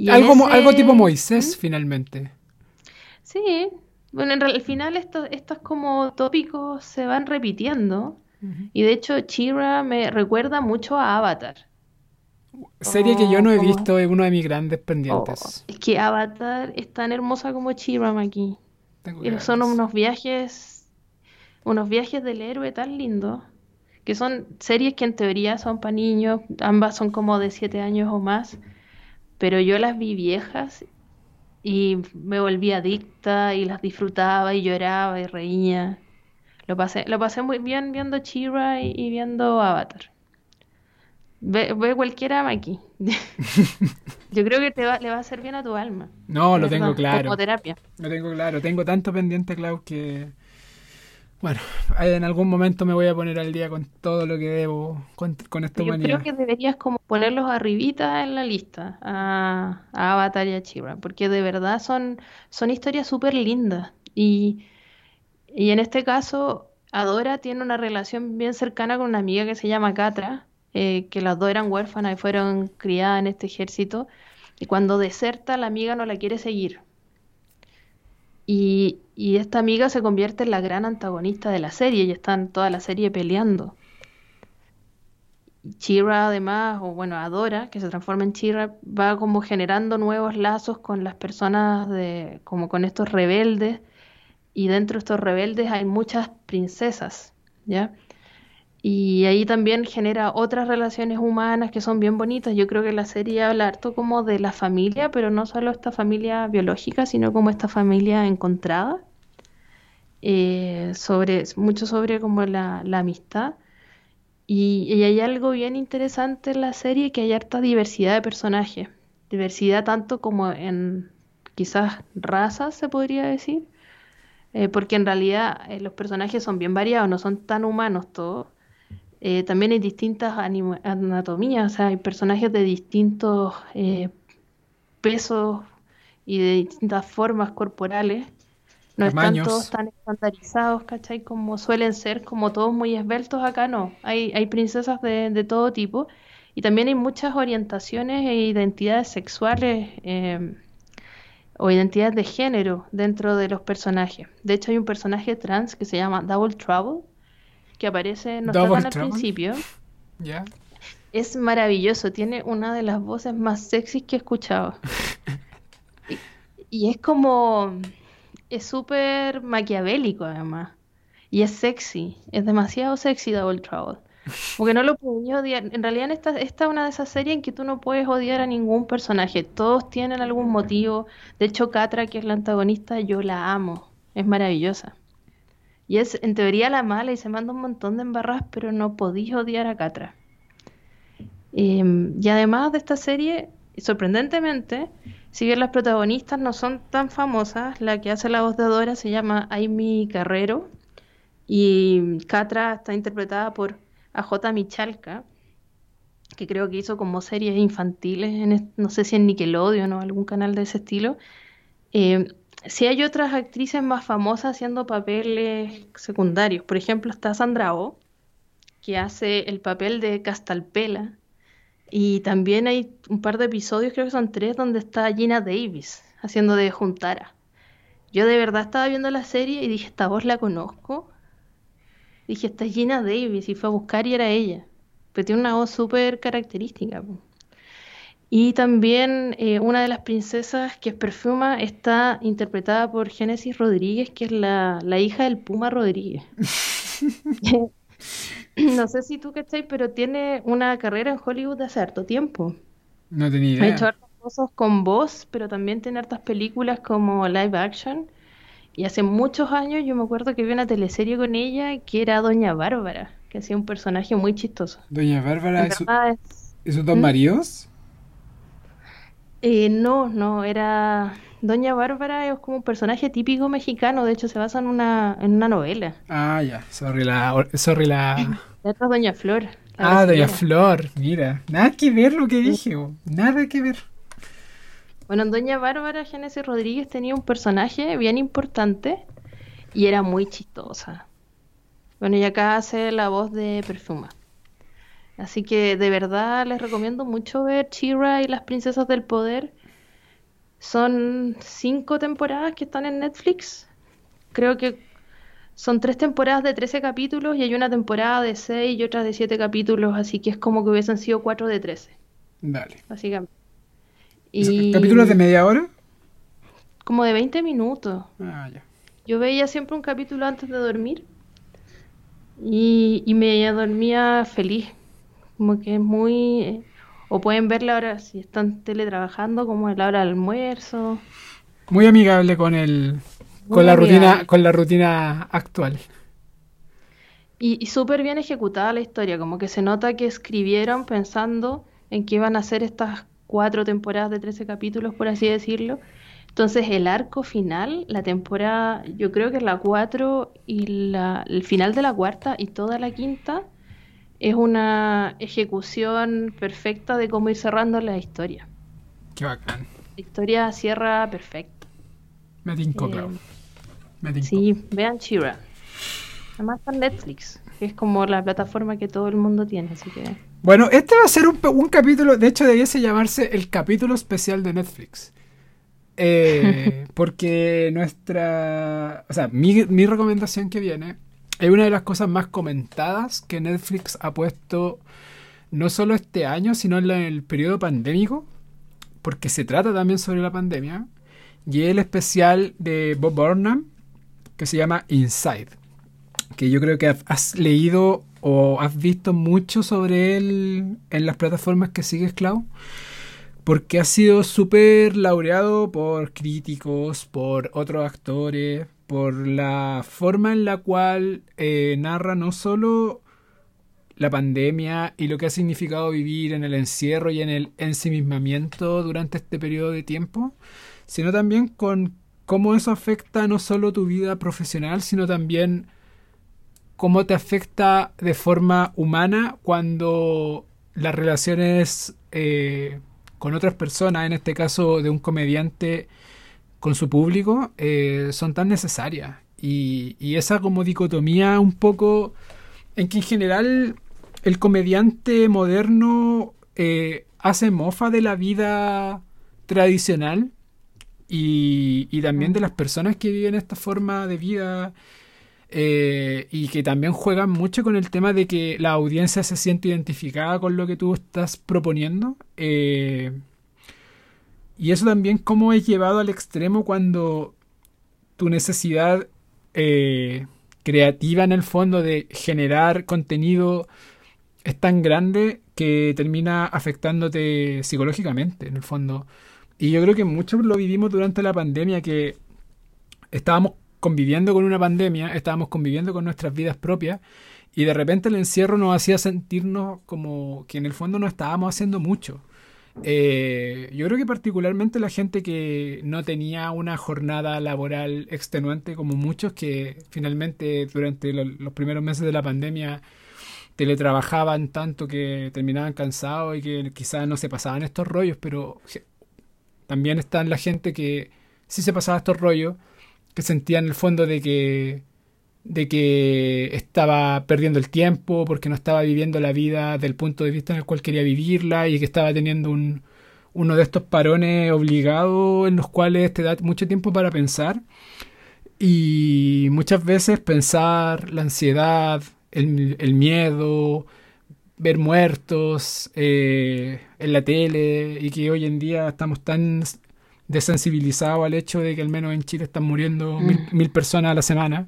algo, algo tipo Moisés, ¿Mm? finalmente. Sí, bueno, en al final estos, estos como tópicos se van repitiendo. Y de hecho, Chira me recuerda mucho a Avatar. Serie que yo no he visto, es uno de mis grandes pendientes. Oh, es que Avatar es tan hermosa como Chira aquí. son unos viajes, unos viajes del héroe tan lindos, que son series que en teoría son para niños, ambas son como de 7 años o más, pero yo las vi viejas y me volví adicta y las disfrutaba y lloraba y reía. Lo pasé, lo pasé muy bien viendo Chira y, viendo Avatar. Ve, ve cualquiera aquí. Yo creo que te le va a hacer bien a tu alma. No, lo tengo claro. Como terapia. Lo tengo claro. Tengo tanto pendiente, Clau, que bueno, en algún momento me voy a poner al día con todo lo que debo con, con esta Yo creo que deberías como ponerlos arribita en la lista a, a Avatar y a Chira, porque de verdad son, son historias súper lindas. Y, y en este caso, Adora tiene una relación bien cercana con una amiga que se llama Catra, eh, que las dos eran huérfanas y fueron criadas en este ejército. Y cuando deserta, la amiga no la quiere seguir. Y, y esta amiga se convierte en la gran antagonista de la serie y están toda la serie peleando. Chira además, o bueno, Adora, que se transforma en Chira, va como generando nuevos lazos con las personas de, como con estos rebeldes, y dentro de estos rebeldes hay muchas princesas, ¿ya? Y ahí también genera otras relaciones humanas que son bien bonitas. Yo creo que la serie habla harto como de la familia, pero no solo esta familia biológica, sino como esta familia encontrada. Eh, sobre, mucho sobre como la, amistad. Y, hay algo bien interesante en la serie, que hay harta diversidad de personajes. Diversidad tanto como en quizás razas, se podría decir. Eh, porque en realidad eh, los personajes son bien variados, no son tan humanos todos. Eh, también hay distintas anatomías, o sea, hay personajes de distintos pesos y de distintas formas corporales. No están todos tan estandarizados, ¿cachai? Como suelen ser, como todos muy esbeltos acá, no. Hay, hay princesas de, de todo tipo y también hay muchas orientaciones e identidades sexuales eh, o identidades de género dentro de los personajes. De hecho, hay un personaje trans que se llama Double Trouble, que aparece, no está al principio. Es maravilloso, tiene una de las voces más sexys que he escuchado. y, es como, es súper maquiavélico además. Y es sexy, es demasiado sexy Double Trouble. Porque no lo podía odiar. En realidad, esta, esta es una de esas series en que tú no puedes odiar a ningún personaje. Todos tienen algún motivo. De hecho, Catra, que es la antagonista, yo la amo. Es maravillosa. Y es en teoría la mala y se manda un montón de embarras, pero no podía odiar a Catra. Em, y además de esta serie, sorprendentemente, si bien las protagonistas no son tan famosas, la que hace la voz de Dora se llama Amy Carrero y Catra está interpretada por a J. Michalka, que creo que hizo como series infantiles, en, no sé si en Nickelodeon o algún canal de ese estilo. Eh, si hay otras actrices más famosas haciendo papeles secundarios, por ejemplo está Sandra Oh, que hace el papel de Castalpela, y también hay un par de episodios, creo que son tres, donde está Gina Davis haciendo de Juntara. Yo de verdad estaba viendo la serie y dije, esta voz la conozco, Dije, esta es Gina Davis, y fue a buscar y era ella. Pero tiene una voz súper característica. Y también eh, una de las princesas que es Perfuma está interpretada por Génesis Rodríguez, que es la, hija del Puma Rodríguez. no sé si tú estáis, pero tiene una carrera en Hollywood de hace harto tiempo. No tenía idea. Ha hecho hartas cosas con voz, pero también tiene hartas películas como live action. Y hace muchos años yo me acuerdo que vi una teleserie con ella que era Doña Bárbara, que hacía un personaje muy chistoso. ¿Doña Bárbara es, es... dos ¿Mm? maridos? Eh, no, no, era... Doña Bárbara es como un personaje típico mexicano, de hecho se basa en una, en una novela. Ah, ya, sorry la... Sorry la... Es Doña Flor. Ah, Doña Flor, mira, nada que ver lo que dije, nada que ver. Bueno, Doña Bárbara Génesis Rodríguez tenía un personaje bien importante y era muy chistosa. Bueno, y acá hace la voz de Perfuma. Así que de verdad les recomiendo mucho ver Chira y las Princesas del Poder. Son cinco temporadas que están en Netflix. Creo que son tres temporadas de 13 capítulos y hay una temporada de 6 y otra de 7 capítulos, así que es como que hubiesen sido cuatro de 13. Dale. Básicamente. ¿Capítulos de media hora? Como de 20 minutos. Ah, ya. Yo veía siempre un capítulo antes de dormir y, y me dormía feliz. Como que es muy... Eh, o pueden verla ahora si están teletrabajando, como la hora del almuerzo. Muy amigable con el... con la rutina, con la rutina actual. Y, y súper bien ejecutada la historia, como que se nota que escribieron pensando en que iban a hacer estas cuatro temporadas de 13 capítulos, por así decirlo. Entonces el arco final, la temporada, yo creo que es la 4 y la, el final de la cuarta y toda la quinta, es una ejecución perfecta de cómo ir cerrando la historia. Qué bacán. La historia cierra perfecto. Me tinco, eh, Sí, vean Chira. Además está Netflix, que es como la plataforma que todo el mundo tiene, así que... Bueno, este va a ser un, un capítulo, de hecho debiese llamarse el capítulo especial de Netflix. Eh, porque nuestra, o sea, mi, mi recomendación que viene es una de las cosas más comentadas que Netflix ha puesto no solo este año, sino en el periodo pandémico, porque se trata también sobre la pandemia, y el especial de Bob Burnham que se llama Inside, que yo creo que has leído o has visto mucho sobre él en las plataformas que sigues, Clau? Porque ha sido súper laureado por críticos, por otros actores, por la forma en la cual eh, narra no solo la pandemia y lo que ha significado vivir en el encierro y en el ensimismamiento durante este periodo de tiempo, sino también con cómo eso afecta no solo tu vida profesional, sino también cómo te afecta de forma humana cuando las relaciones eh, con otras personas, en este caso de un comediante con su público, eh, son tan necesarias. Y, y, esa como dicotomía un poco en que en general el comediante moderno eh, hace mofa de la vida tradicional y, y, también de las personas que viven esta forma de vida eh, y que también juegan mucho con el tema de que la audiencia se siente identificada con lo que tú estás proponiendo. Eh, y eso también cómo es llevado al extremo cuando tu necesidad eh, creativa en el fondo de generar contenido es tan grande que termina afectándote psicológicamente en el fondo. Y yo creo que muchos lo vivimos durante la pandemia que estábamos conviviendo con una pandemia, estábamos conviviendo con nuestras vidas propias y de repente el encierro nos hacía sentirnos como que en el fondo no estábamos haciendo mucho. Eh, yo creo que particularmente la gente que no tenía una jornada laboral extenuante como muchos que finalmente durante los primeros meses de la pandemia teletrabajaban tanto que terminaban cansados y que quizás no se pasaban estos rollos, pero también están la gente que sí se pasaba estos rollos que sentía en el fondo de que de que estaba perdiendo el tiempo porque no estaba viviendo la vida del punto de vista en el cual quería vivirla y que estaba teniendo un, uno de estos parones obligados en los cuales te da mucho tiempo para pensar y muchas veces pensar la ansiedad, el, el miedo, ver muertos eh, en la tele y que hoy en día estamos tan desensibilizado al hecho de que al menos en Chile están muriendo mm. mil, personas a la semana.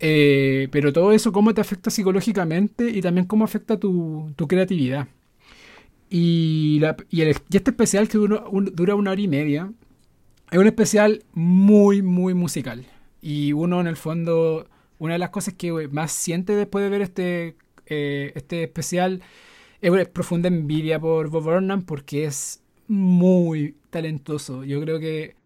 Eh, pero todo eso, cómo te afecta psicológicamente y también cómo afecta tu, creatividad. Y, y, este especial que dura, dura una hora y media, es un especial muy, muy musical. Y uno en el fondo, una de las cosas que más siente después de ver este, eh, este especial es profunda envidia por Bob Burnham porque es muy talentoso. Yo creo que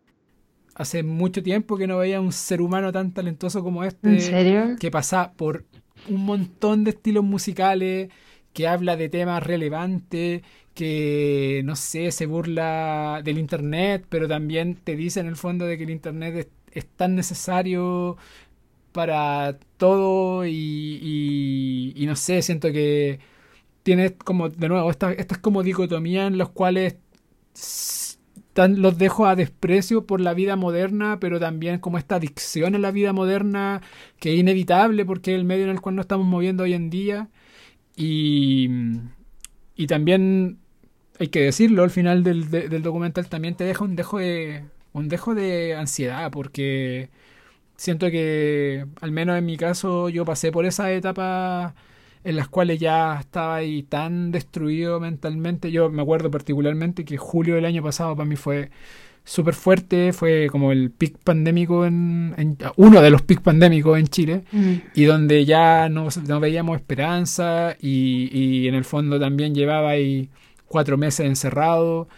hace mucho tiempo que no veía un ser humano tan talentoso como este. ¿En serio? Que pasa por un montón de estilos musicales, que habla de temas relevantes, que, no sé, se burla del Internet, pero también te dice en el fondo de que el Internet es, tan necesario para todo y, y, no sé, siento que tiene como, de nuevo, estas esta como dicotomía en las cuales los dejo a desprecio por la vida moderna, pero también como esta adicción a la vida moderna que es inevitable porque es el medio en el cual nos estamos moviendo hoy en día. Y, y también hay que decirlo, al final del, del, documental también te deja un dejo de, un dejo de ansiedad porque siento que, al menos en mi caso, yo pasé por esa etapa en las cuales ya estaba ahí tan destruido mentalmente. Yo me acuerdo particularmente que julio del año pasado para mí fue súper fuerte, fue como el pic pandémico, en, uno de los pic pandémicos en Chile, mm. y donde ya no, no veíamos esperanza y, y, en el fondo también llevaba ahí cuatro meses encerrado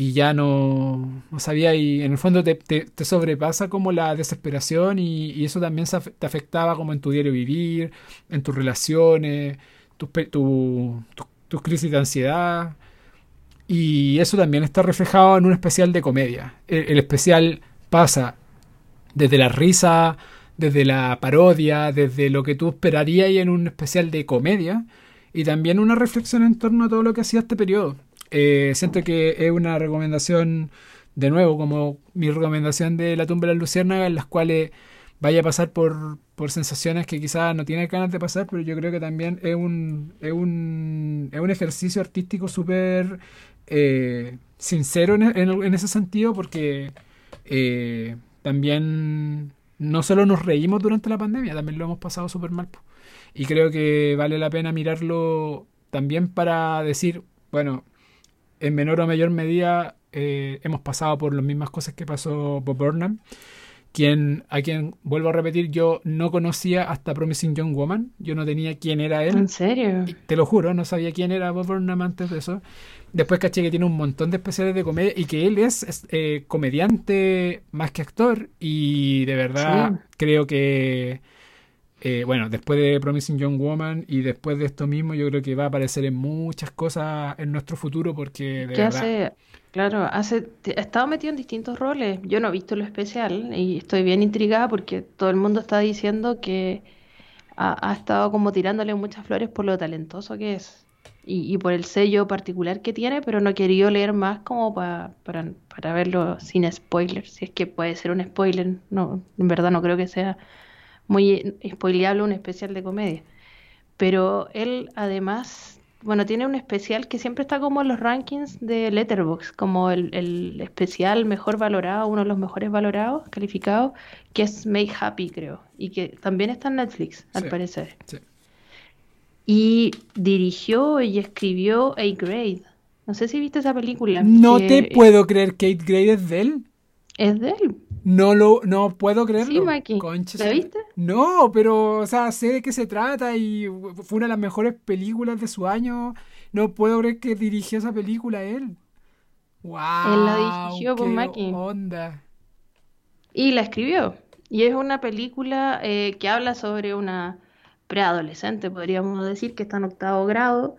y ya no, no sabía y en el fondo te, te, sobrepasa como la desesperación y, eso también te afectaba como en tu diario vivir, en tus relaciones, tus tu, tu, crisis de ansiedad y eso también está reflejado en un especial de comedia. El, especial pasa desde la risa, desde la parodia, desde lo que tú esperarías en un especial de comedia y también una reflexión en torno a todo lo que hacía este periodo. Eh, siento que es una recomendación, de nuevo, como mi recomendación de La tumba de la luciérnagas, en las cuales vaya a pasar por, por sensaciones que quizás no tiene ganas de pasar, pero yo creo que también es un, es un, es un ejercicio artístico súper eh, sincero en, en, ese sentido, porque eh, también no solo nos reímos durante la pandemia, también lo hemos pasado súper mal. Y creo que vale la pena mirarlo también para decir, bueno, en menor o mayor medida eh, hemos pasado por las mismas cosas que pasó Bob Burnham. quien, a quien, vuelvo a repetir, yo no conocía hasta Promising Young Woman. Yo no tenía quién era él. ¿En serio? te lo juro, no sabía quién era Bob Burnham antes de eso. Después caché que tiene un montón de especiales de comedia y que él es, eh, comediante más que actor. Y de verdad creo que eh, bueno, después de Promising Young Woman y después de esto mismo, yo creo que va a aparecer en muchas cosas en nuestro futuro porque de ¿Qué hace? Claro, hace, ha estado metido en distintos roles. Yo no he visto lo especial y estoy bien intrigada porque todo el mundo está diciendo que ha, estado como tirándole muchas flores por lo talentoso que es y, por el sello particular que tiene, pero no he querido leer más como para, para verlo sin spoilers, si es que puede ser un spoiler. No, en verdad no creo que sea muy spoileable un especial de comedia. Pero él además, bueno, tiene un especial que siempre está como en los rankings de Letterboxd, como el, especial mejor valorado, uno de los mejores valorados, calificados, que es Make Happy, creo, y que también está en Netflix, al parecer. Y dirigió y escribió A Grade. No sé si viste esa película. No te puedo creer que A Grade es de él. Es de él. No lo, no puedo creerlo. Sí. ¿La viste? No, pero, o sea, sé de qué se trata y fue una de las mejores películas de su año. No puedo creer que dirigió esa película él. Wow. Él la dirigió con pues, Maki. onda. Y la escribió. Y es una película eh, que habla sobre una preadolescente, podríamos decir, que está en octavo grado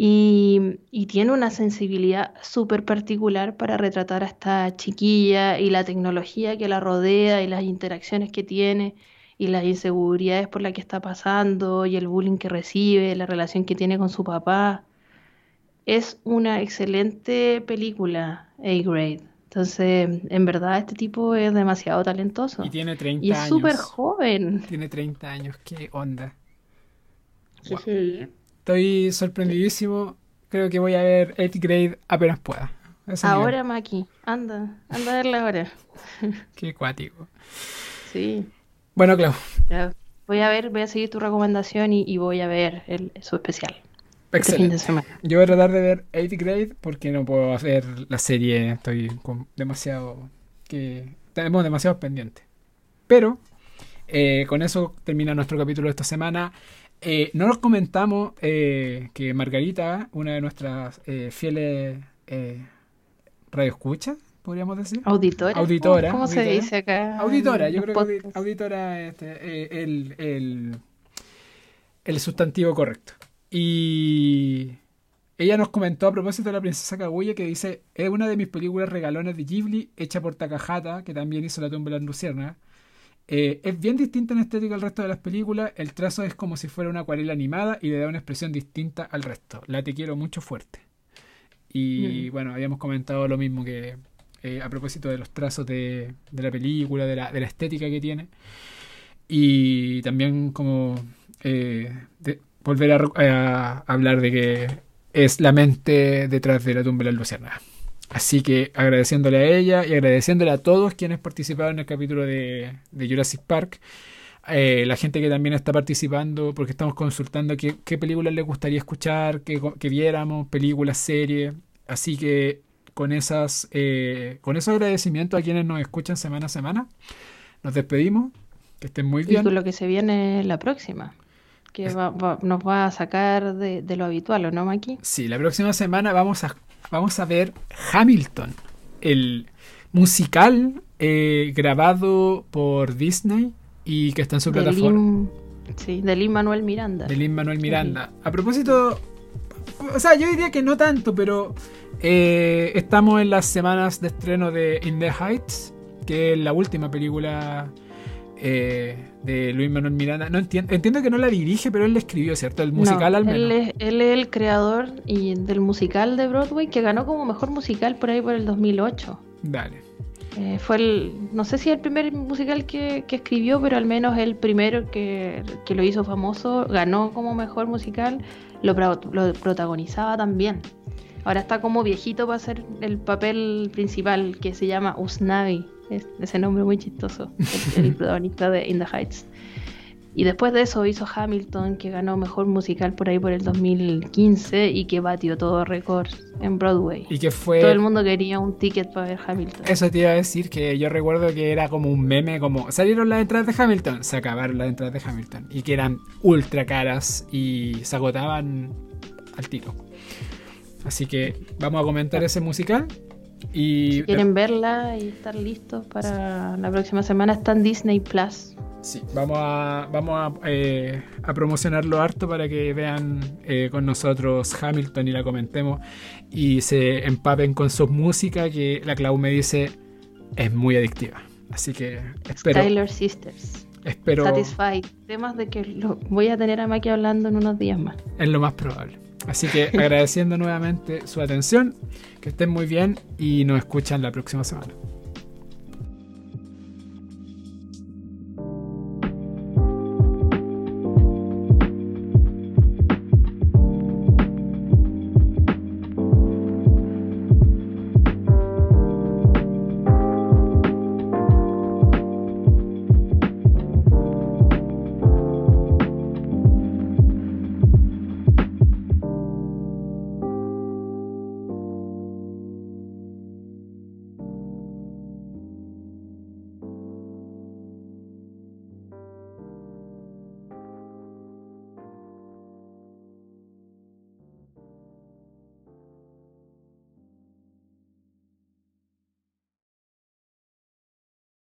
y, tiene una sensibilidad súper particular para retratar a esta chiquilla y la tecnología que la rodea y las interacciones que tiene y las inseguridades por las que está pasando y el bullying que recibe, la relación que tiene con su papá. Es una excelente película, A-Grade. Entonces, en verdad, este tipo es demasiado talentoso. Y tiene 30 y es súper joven. Tiene 30 años, qué onda. Sí. Estoy sorprendidísimo. Creo que voy a ver 8 Grade apenas pueda. ahora, Maki. Anda, anda a verla ahora. Qué cuático. Sí. Bueno, Clau. Voy a ver, voy a seguir tu recomendación y, voy a ver el, su especial. Este Excelente. Yo voy a tratar de ver 8 Grade porque no puedo hacer la serie. Estoy con demasiado. que Tenemos demasiados pendientes. Pero eh, con eso termina nuestro capítulo de esta semana. Eh, no nos comentamos eh, que Margarita, una de nuestras eh, fieles eh, radioescuchas, podríamos decir. Auditora. Auditora. ¿Cómo se dice acá? Auditora, yo creo que auditora es este, el, el, el sustantivo correcto. Y ella nos comentó a propósito de la princesa Kaguya que dice, es una de mis películas regalones de Ghibli, hecha por Takahata, que también hizo La tumba de la Lucierna eh, es bien distinta en estética al resto de las películas. El trazo es como si fuera una acuarela animada y le da una expresión distinta al resto. La te quiero mucho fuerte. Y mm. bueno, habíamos comentado lo mismo que eh, a propósito de los trazos de, la película, de la, de la, estética que tiene. Y también como eh, volver a, hablar de que es la mente detrás de la tumba de la luciana. Así que agradeciéndole a ella y agradeciéndole a todos quienes participaron en el capítulo de, Jurassic Park. Eh, la gente que también está participando, porque estamos consultando qué, películas les gustaría escuchar, que, viéramos, películas, series. Así que con, esas, eh, con esos agradecimientos a quienes nos escuchan semana a semana, nos despedimos. Que estén muy bien. Y con lo que se viene la próxima que nos va a sacar de, de, lo habitual, ¿o no, Maki? Sí, la próxima semana vamos a vamos a ver Hamilton, el musical eh, grabado por Disney y que está en su plataforma. sí, de Lin Manuel Miranda. De Lin Manuel Miranda. A propósito, o sea, yo diría que no tanto, pero eh, estamos en las semanas de estreno de In the Heights, que es la última película eh, de Luis Manuel Miranda. No entiendo, entiendo que no la dirige, pero él la escribió, ¿cierto? El musical al menos. Él es, él es el creador y del musical de Broadway que ganó como mejor musical por ahí por el 2008. Dale. Eh, fue el, no sé si el primer musical que, escribió, pero al menos el primero que, que, lo hizo famoso, ganó como mejor musical, lo, lo protagonizaba también. Ahora está como viejito para hacer el papel principal que se llama Usnavi ese nombre muy chistoso, el, protagonista de In the Heights. Y después de eso hizo Hamilton, que ganó mejor musical por ahí por el 2015 y que batió todo récord en Broadway. Y que fue. Todo el mundo quería un ticket para ver Hamilton. Eso te iba a decir que yo recuerdo que era como un meme, como salieron las entradas de Hamilton, se acabaron las entradas de Hamilton. Y que eran ultra caras y se agotaban al tiro. Así que vamos a comentar ese musical. Y Si quieren verla y estar listos para la próxima semana, está en Disney Plus. Sí, vamos a, vamos a, eh, a promocionarlo harto para que vean eh, con nosotros Hamilton y la comentemos y se empapen con su música que la Clau me dice es muy adictiva. Así que espero, Tyler Sisters. Espero Satisfied. Temas de que lo voy a tener a Maki hablando en unos días más. es lo más probable. Así que agradeciendo nuevamente su atención, que estén muy bien y nos escuchan la próxima semana.